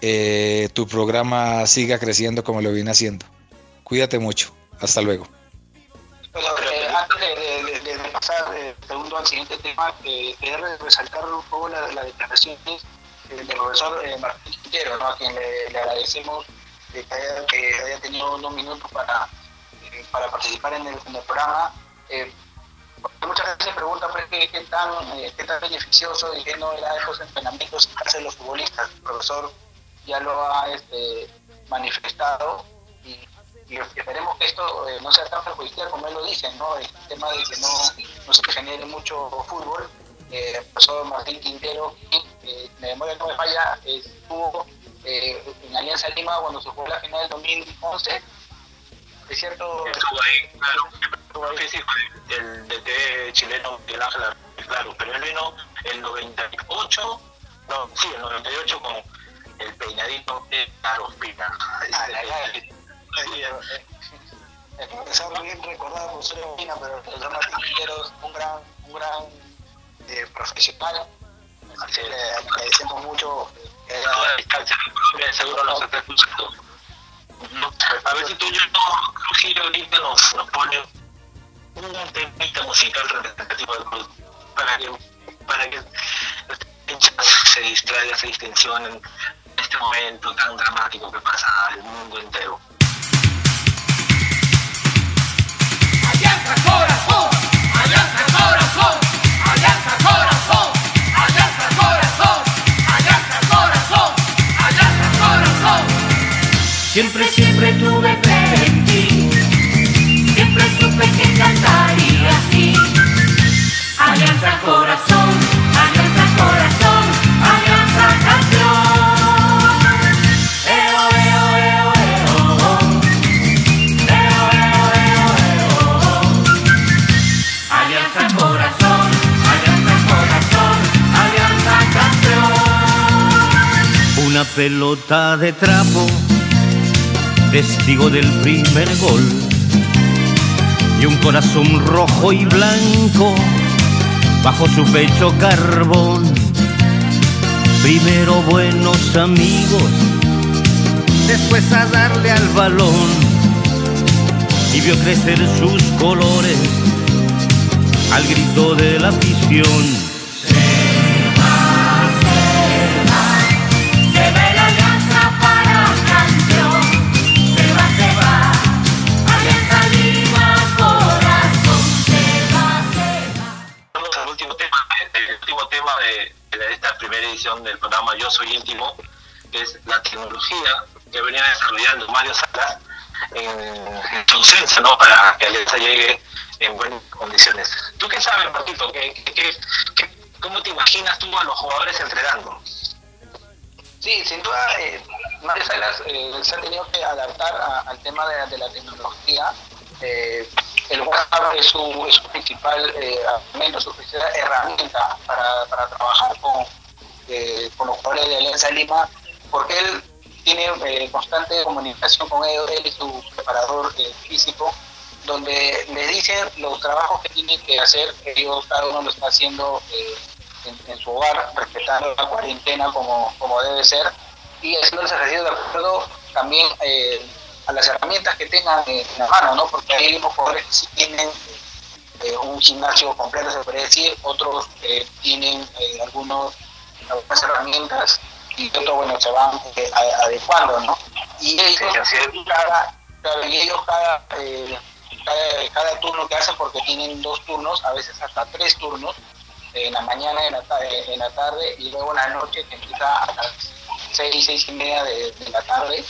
eh, tu programa siga creciendo como lo viene haciendo. Cuídate mucho. Hasta luego. Eh, antes de, pasar eh, segundo al siguiente tema, eh, quería resaltar un poco las la declaraciones del profesor Martín Quintero, a quien le, agradecemos que haya, tenido unos minutos para, para participar en el, programa. muchas veces se pregunta pues, qué, tan, qué tan beneficioso y qué no era esos entrenamientos que hacen los futbolistas. El profesor ya lo ha este, manifestado y, esperemos que esto eh, no sea tan perjudicial como él lo dice, ¿no? El tema de que no, no se genere mucho fútbol. Eh, el profesor Martín Quintero, eh, mi memoria no me falla, estuvo eh, en Alianza Lima cuando se jugó la final del 2011. ¿Es cierto? Estuvo ahí, claro. Estuvo ahí. Sí, el DT chileno Miguel Ángel claro, pero él vino el 98, no, sí, el 98 con el peinadito de Arospina. Ah, la, Empezaba bien recordado por ser Ospina, pero demás un gran, un gran eh, profesional. Así que le agradecemos mucho. Eh, a distancia, seguro nos está escuchando. A ver si tú y yo, Giro ahorita nos, nos pone un temita musical representativo del club para que, para que se distraiga, se distensione en este momento tan dramático que pasa al mundo entero. Siempre, siempre tuve fe en ti, siempre supe que cantaría así. Alianza Corazón, Una pelota de trapo, testigo del primer gol. Y un corazón rojo y blanco bajo su pecho carbón. Primero buenos amigos, después a darle al balón. Y vio crecer sus colores al grito de la afición. Soy Íntimo, es la tecnología que venía desarrollando Mario Salas en, su ausencia, ¿no? Para que Alianza llegue en buenas condiciones. ¿Tú qué sabes, Marquito? ¿Qué, qué, cómo te imaginas tú a los jugadores entrenando? Sí, sin duda, eh, Mario Salas eh, se ha tenido que adaptar al tema de, de la tecnología. Eh, el WhatsApp es su, es su principal eh, su principal herramienta para trabajar con, eh, con los jugadores de Alianza Lima, porque él tiene eh, constante comunicación con ellos, él y su preparador eh, físico, donde le dicen los trabajos que tienen que hacer, ellos cada uno lo está haciendo eh, en, en su hogar, respetando la cuarentena como, como debe ser, y ejercicios de acuerdo también eh, a las herramientas que tengan en la mano, ¿no? Porque hay unos jugadores que sí tienen eh, un gimnasio completo, se podría decir, otros tienen algunos, algunas herramientas y otros, bueno, se van eh, adecuando, ¿no? Y ellos, cada, claro, y ellos cada, eh, cada, cada turno que hacen, porque tienen dos turnos, a veces hasta tres turnos, en la mañana, en la, ta- en la tarde y luego en la noche que empieza a las seis, seis y media de, de la tarde.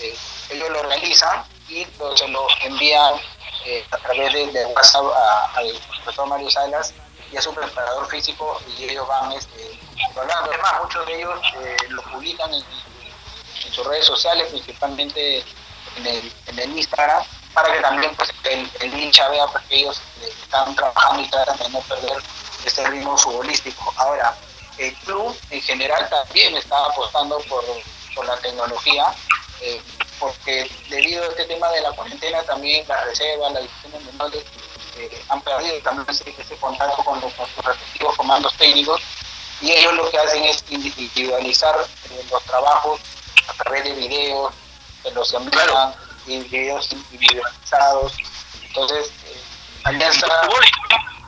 eh, ellos lo realizan y lo- se lo envían eh, a través de, de WhatsApp al profesor Mario Salas y a su preparador físico y ellos van este, hablando. Es más, muchos de ellos eh, lo publican en, sus redes sociales, principalmente en el, Instagram, para que también pues, el, el hincha vea pues, que ellos eh, están trabajando y tratan de no perder este ritmo futbolístico. Ahora, el club en general también está apostando por, por la tecnología, eh, porque debido a este tema de la cuarentena también las reservas, las divisiones menores eh, han perdido también ese, contacto con, los, con sus respectivos comandos técnicos y ellos lo que hacen es individualizar eh, los trabajos a través de videos, que los envían, y videos individualizados. Entonces, eh, Alianza...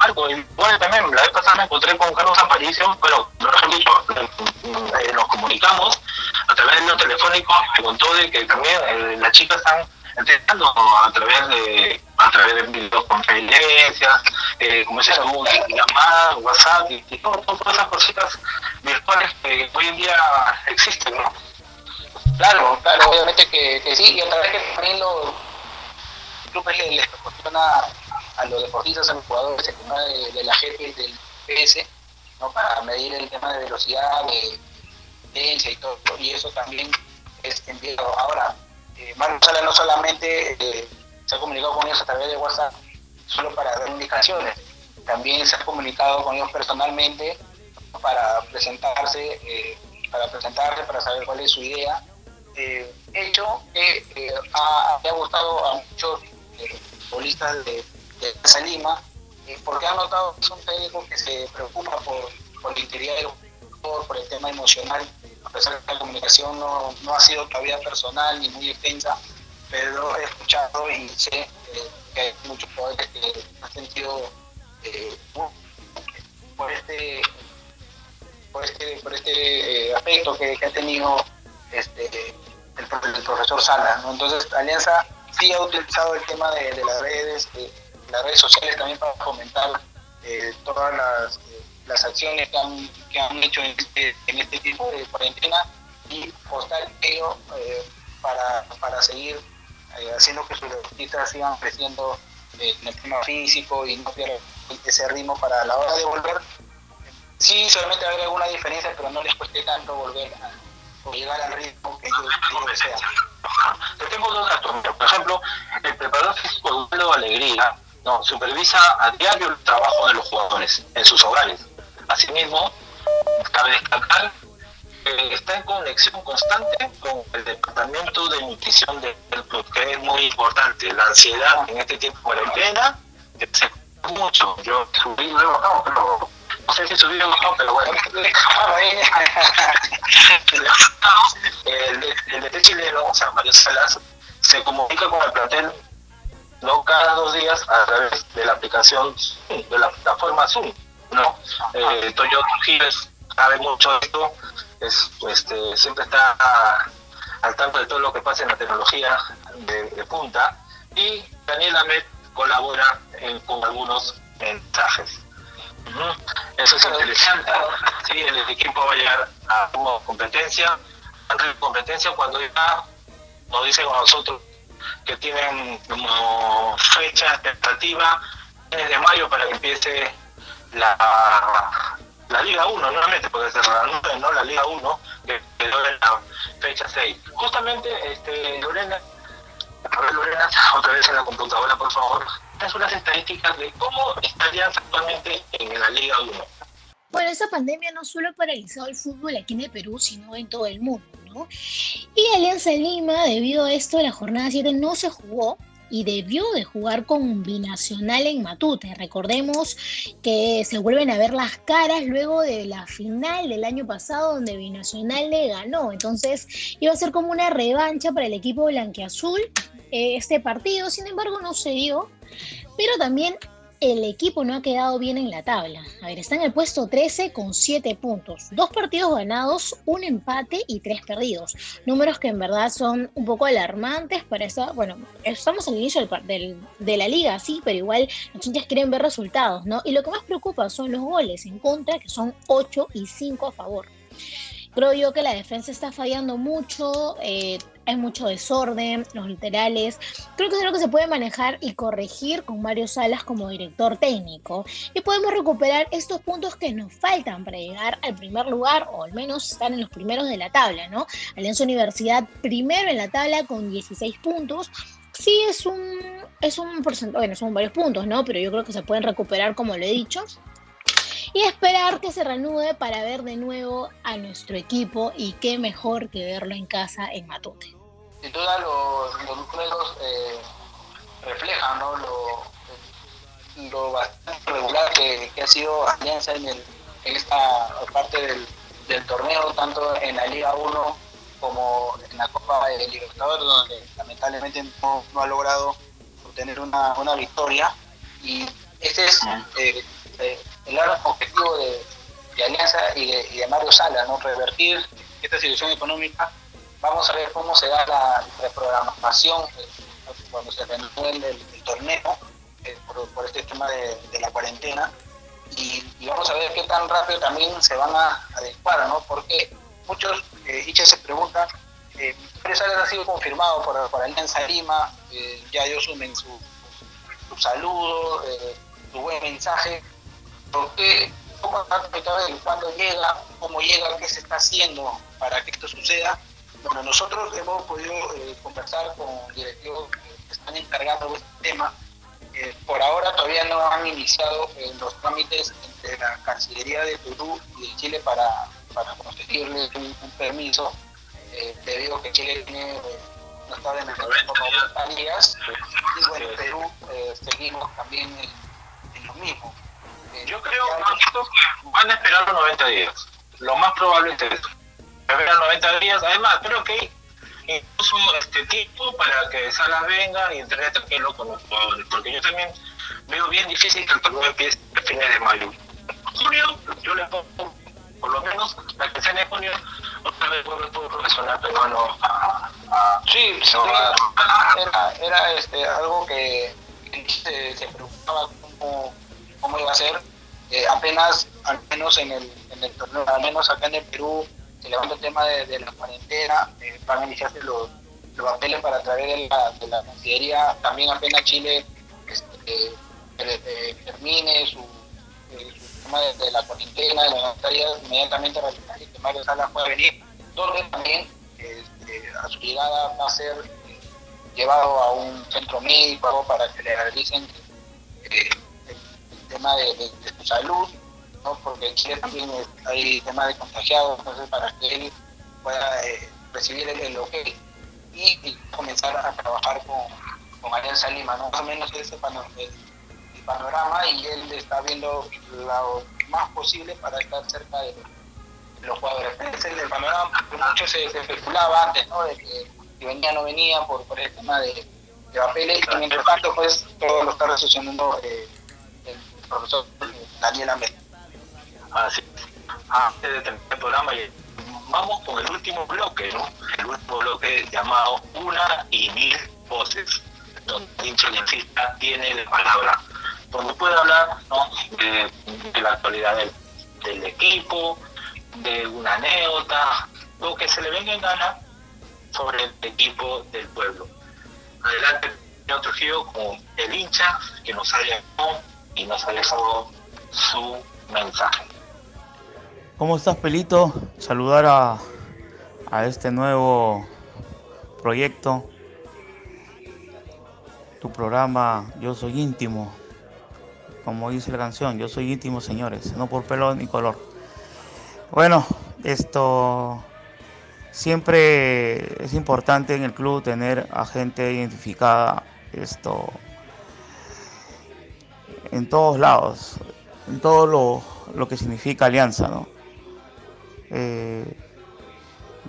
Marco, bueno, también la vez pasada me encontré con Carlos Aparicio, pero mejor dicho, eh, nos comunicamos a través de lo telefónico, me contó de que también eh, las chicas están entrenando a través de a través de videoconferencias, eh, como se llama, llamadas, WhatsApp y, todo- todas esas cositas virtuales que hoy en día existen, ¿no? Claro, claro, obviamente que, sí, y a través que también los clubes les proporciona a los deportistas, a los jugadores, el tema de, la gente del PS, ¿no? para medir el tema de velocidad, de potencia y todo, y eso también es enviado. Ahora, eh, Sala no solamente eh, se ha comunicado con ellos a través de WhatsApp, solo para dar indicaciones, también se ha comunicado con ellos personalmente para presentarse, eh, para presentarse, para saber cuál es su idea. Eh, hecho que eh, ha, ha gustado a muchos futbolistas de, de Alianza Lima, eh, porque han notado que es un técnico que se preocupa por, por la integridad del jugador, por el tema emocional, a pesar de que la comunicación no, no ha sido todavía personal ni muy extensa, pero he escuchado y sé eh, que hay muchos jugadores que han sentido eh, por este por este por este eh, aspecto que, que ha tenido este el, pro- el profesor Sala ¿no? entonces Alianza sí ha utilizado el tema de, las redes las redes sociales también para fomentar eh, todas las, eh, las acciones que han, hecho en este, en este tipo de cuarentena y postar ello eh, para, para seguir eh, haciendo que sus deportistas sigan creciendo en el tema físico y no pierdan ese ritmo para la hora de volver. Sí, solamente va a haber alguna diferencia, pero no les cueste tanto volver a o llegar al ritmo que ellos, desean. Yo tengo dos datos. Por ejemplo, el preparador físico Eduardo Alegría no, supervisa a diario el trabajo de los jugadores en sus hogares. Asimismo, cabe destacar que está en conexión constante con el departamento de nutrición del club, que es muy importante. La ansiedad en este tiempo de cuarentena se mucho. Yo subí luego, no, pero no sé si subí o no, pero bueno. el, de- el DT chileno, o sea, Mario Salas, se comunica con el plantel no cada dos días a través de la aplicación de la plataforma Zoom, ¿no? Eh, Toyota Giles sabe mucho esto, es, este, siempre está al tanto de todo lo que pasa en la tecnología de, punta y Daniel Ahmed colabora en- con algunos mensajes. Eso es interesante. Sí, el equipo va a llegar a una competencia, de competencia cuando ya nos dicen a nosotros que tienen como fecha expectativa desde mayo para que empiece la, la Liga 1, nuevamente, porque se reanudó ¿no? la Liga 1, que quedó la fecha 6. Justamente, este, Lorena, Lorena, otra vez en la computadora, por favor, es unas estadísticas de cómo estarían actualmente en la Liga 1. Bueno, esta pandemia no solo ha paralizado el fútbol aquí en el Perú, sino en todo el mundo, Y Alianza Lima, debido a esto, la jornada 7 no se jugó y debió de jugar con Binacional en Matute. Recordemos que se vuelven a ver las caras luego de la final del año pasado donde Binacional le ganó. Entonces iba a ser como una revancha para el equipo blanqueazul eh, este partido, sin embargo no se dio. Pero también el equipo no ha quedado bien en la tabla. A ver, está en el puesto 13 con 7 puntos. Dos partidos ganados, un empate y tres perdidos. Números que en verdad son un poco alarmantes para esa... Bueno, estamos al inicio del, de la liga, sí, pero igual los hinchas quieren ver resultados, ¿no? Y lo que más preocupa son los goles en contra, que son 8 y 5 a favor. Creo yo que la defensa está fallando mucho, eh, hay mucho desorden, los laterales. Creo que es algo que se puede manejar y corregir con Mario Salas como director técnico. Y podemos recuperar estos puntos que nos faltan para llegar al primer lugar o al menos estar en los primeros de la tabla, ¿no? Alianza Universidad primero en la tabla con 16 puntos. Sí, es un, es un porcentaje, bueno, son varios puntos, ¿no? Pero yo creo que se pueden recuperar, como lo he dicho y esperar que se reanude para ver de nuevo a nuestro equipo y qué mejor que verlo en casa en Matute. Sin duda los, los números eh, reflejan ¿no? lo, lo bastante regular que, que ha sido Alianza en, el, en esta parte del, del torneo, tanto en la Liga 1 como en la Copa de Libertadores, donde lamentablemente no, no ha logrado obtener una, una victoria. Y este es eh, eh, el gran objetivo de, de Alianza y de, y de Mario Sala, ¿no? revertir esta situación económica vamos a ver cómo se da la reprogramación eh, cuando se reanude el, torneo eh, por, este tema de, la cuarentena. Y, vamos a ver qué tan rápido también se van a adecuar, ¿no? Porque muchos eh, se preguntan, eh, Salas ha sido confirmado por, por Alianza Lima, eh, ya ellos sumen su, su saludo, su buen mensaje, ¿por qué cómo cuándo llega, cómo llega, qué se está haciendo para que esto suceda. Bueno, nosotros hemos podido eh, conversar con directivos que están encargados de este tema. Eh, por ahora todavía no han iniciado eh, los trámites entre la Cancillería de Perú y de Chile para, para conseguirle un, permiso, debido a que Chile tiene no está en el como días y bueno, Perú seguimos también en, en lo mismo. Yo creo que van a esperar los 90 días. Lo más probable es eso. Esperar 90 días. Además, creo que incluso este tiempo para que Salas venga y entre tranquilo con los jugadores. Porque yo también veo bien difícil que el torneo empiece a fines de mayo. Junio, yo le pongo por lo menos la quincena de junio otra vez vuelve todo profesional peruano a, sí, sí era, era este, algo que, que se, se preocupaba como cómo iba a ser. Eh, apenas, al menos en el, en el torneo, al menos acá en el Perú, se levanta el tema de, la cuarentena, eh, van a iniciarse los, papeles para través de la, de Cancillería. También apenas Chile este, eh, termine su, su tema de, la cuarentena, de las batallas, inmediatamente realizar que Mario Salas pueda venir, donde también este, a su llegada va a ser llevado a un centro médico para que le realicen tema de, de, de, su salud, porque Chile también hay tema de contagiados, entonces para que él pueda eh, recibir el, el OK y, comenzar a trabajar con, con Alianza Lima, ¿no? más o menos ese panorama, el, el panorama y él está viendo lo más posible para estar cerca de los jugadores. Ese es el panorama, mucho se, especulaba antes, ¿no? de que si venía o no venía por, por el tema de, de papeles y mientras tanto pues todo lo está recepcionando eh, profesor Daniel Amel. Así Antes de terminar el programa, vamos con el último bloque, ¿no? El último bloque llamado Una y Mil Voces, donde el hincha tiene la palabra, donde puede hablar de, la actualidad del, equipo, de una anécdota, lo que se le venga en gana sobre el equipo del pueblo. Adelante, señor Trujillo, con el hincha que nos haya y nos ha dejado su mensaje. ¿Cómo estás, Pelito? Saludar a, a este nuevo proyecto, tu programa Yo Soy Íntimo, como dice la canción, Yo Soy Íntimo, señores, no por pelo ni color. Bueno, esto siempre es importante en el club tener a gente identificada, esto en todos lados, en todo lo, lo que significa alianza, ¿no? Eh,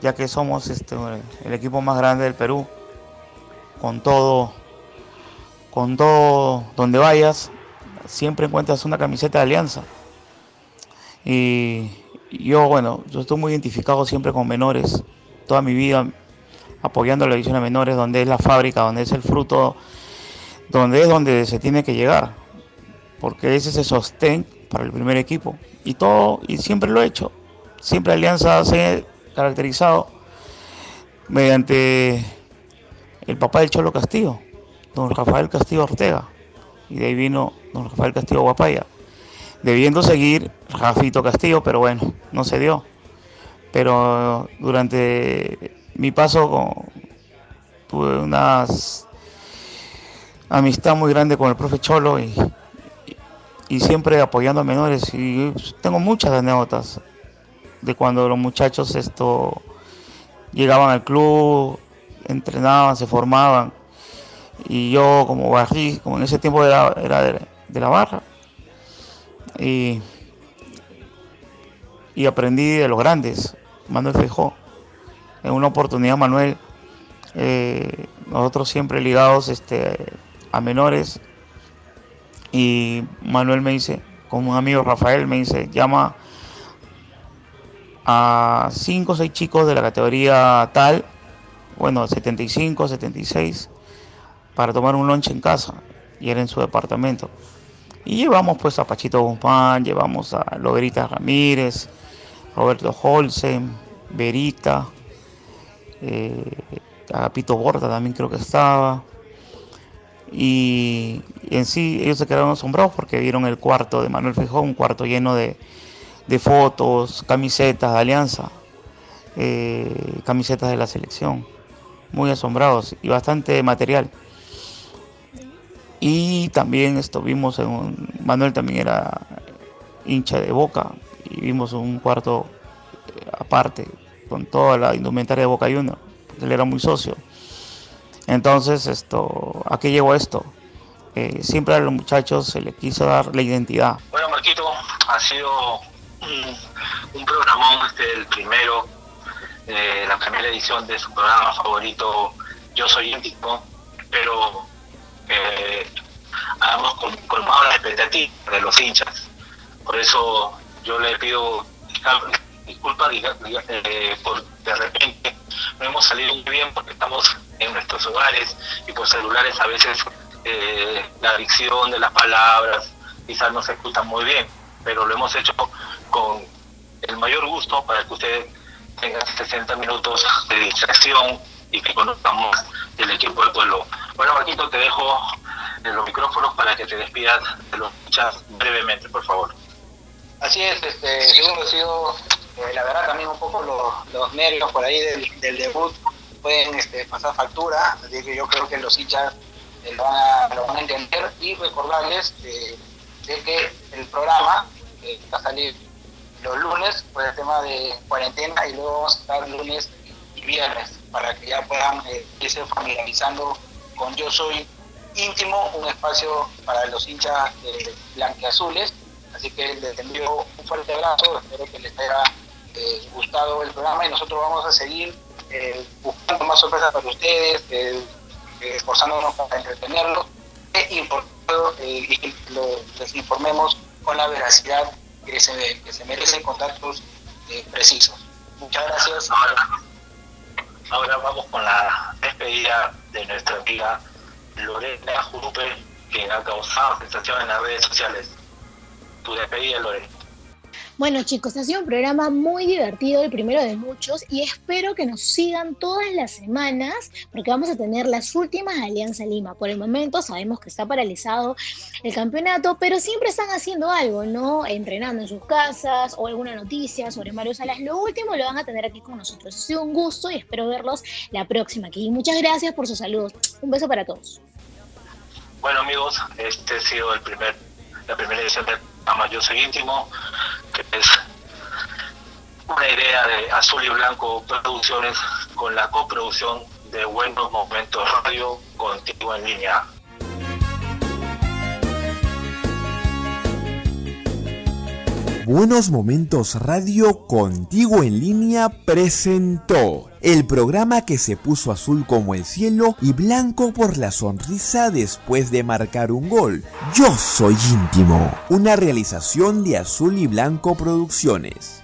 ya que somos este, el equipo más grande del Perú, con todo, con todo donde vayas, siempre encuentras una camiseta de alianza. Y yo, bueno, yo estoy muy identificado siempre con menores, toda mi vida apoyando la división de menores, donde es la fábrica, donde es el fruto, donde es donde se tiene que llegar porque ese es el sostén para el primer equipo. Y todo, y siempre lo he hecho. Siempre Alianza se ha caracterizado mediante el papá del Cholo Castillo, don Rafael Castillo Ortega. Y de ahí vino don Rafael Castillo Guapaya. Debiendo seguir Rafito Castillo, pero bueno, no se dio. Pero durante mi paso tuve una amistad muy grande con el profe Cholo y y siempre apoyando a menores. Y tengo muchas anécdotas de cuando los muchachos esto llegaban al club, entrenaban, se formaban. Y yo como barrí, como en ese tiempo era, era de, la barra. Y, y, aprendí de los grandes, Manuel Feijó. En una oportunidad, Manuel, eh, nosotros siempre ligados este, a menores, y Manuel me dice, con un amigo Rafael, me dice, llama a 5 o 6 chicos de la categoría tal, bueno, 75, 76, para tomar un lunch en casa. Y era en su departamento. Y llevamos pues a Pachito Guzmán, llevamos a Loberita Ramírez, Roberto Holsen, Verita, eh, Agapito Borda también creo que estaba. Y, en sí ellos se quedaron asombrados porque vieron el cuarto de Manuel Fijón, un cuarto lleno de, de fotos, camisetas de Alianza, eh, camisetas de la selección. Muy asombrados y bastante material. Y también estuvimos en un, Manuel también era hincha de Boca y vimos un cuarto eh, aparte con toda la indumentaria de Boca Juniors, él era muy socio. Entonces, esto, ¿a qué llegó esto? Eh, siempre a los muchachos se les quiso dar la identidad. Bueno, Marquito, ha sido un, un programón, este, el primero, eh, la primera edición de su programa favorito, Yo Soy Íntimo, pero eh, hemos col- colmado la expectativa de los hinchas. Por eso yo le pido disculpas disculpa, diga- diga- eh, por de repente no hemos salido muy bien porque estamos en nuestros hogares y por celulares a veces eh, la dicción de las palabras quizás no se escucha muy bien, pero lo hemos hecho con el mayor gusto para que usted tenga 60 minutos de distracción y que conozcamos del equipo del pueblo. Bueno, Marquito, te dejo eh, los micrófonos para que te despidas de los hinchas brevemente, por favor. Así es, este, segundo ha sido, eh, la verdad también un poco los, los nervios por ahí del, debut pueden este, pasar factura, así que yo creo que los hinchas eh, lo, van a, lo van a entender y recordarles eh, de que el programa a salir los lunes por el tema de cuarentena y luego vamos a estar lunes y viernes para que ya puedan eh, irse familiarizando con Yo Soy Íntimo, un espacio para los hinchas eh, blanqueazules. Así que les envío un fuerte abrazo, espero que les haya eh, gustado el programa y nosotros vamos a seguir eh, buscando más sorpresas para ustedes, eh, eh, esforzándonos para entretenerlos e informando, eh, y que lo- les informemos con la veracidad que se, que se merecen con datos eh, precisos. Muchas gracias. Ahora vamos con la despedida de nuestra amiga Lorena Jurupe, que ha causado sensación en las redes sociales. Tu despedida, Lorena. Bueno chicos, ha sido un programa muy divertido, el primero de muchos, y espero que nos sigan todas las semanas, porque vamos a tener las últimas de Alianza Lima. Por el momento sabemos que está paralizado el campeonato, pero siempre están haciendo algo, ¿no? Entrenando en sus casas o alguna noticia sobre Mario Salas. Lo último lo van a tener aquí con nosotros. Ha sido un gusto y espero verlos la próxima aquí. Muchas gracias por sus saludos. Un beso para todos. Bueno, amigos, este ha sido el primer, la primera edición del programa Yo Soy Íntimo, que es una idea de Azul y Blanco Producciones con la coproducción de Buenos Momentos Radio contigo en línea. Buenos Momentos Radio contigo en línea presentó el programa que se puso azul como el cielo y blanco por la sonrisa después de marcar un gol. Yo soy íntimo, una realización de Azul y Blanco Producciones.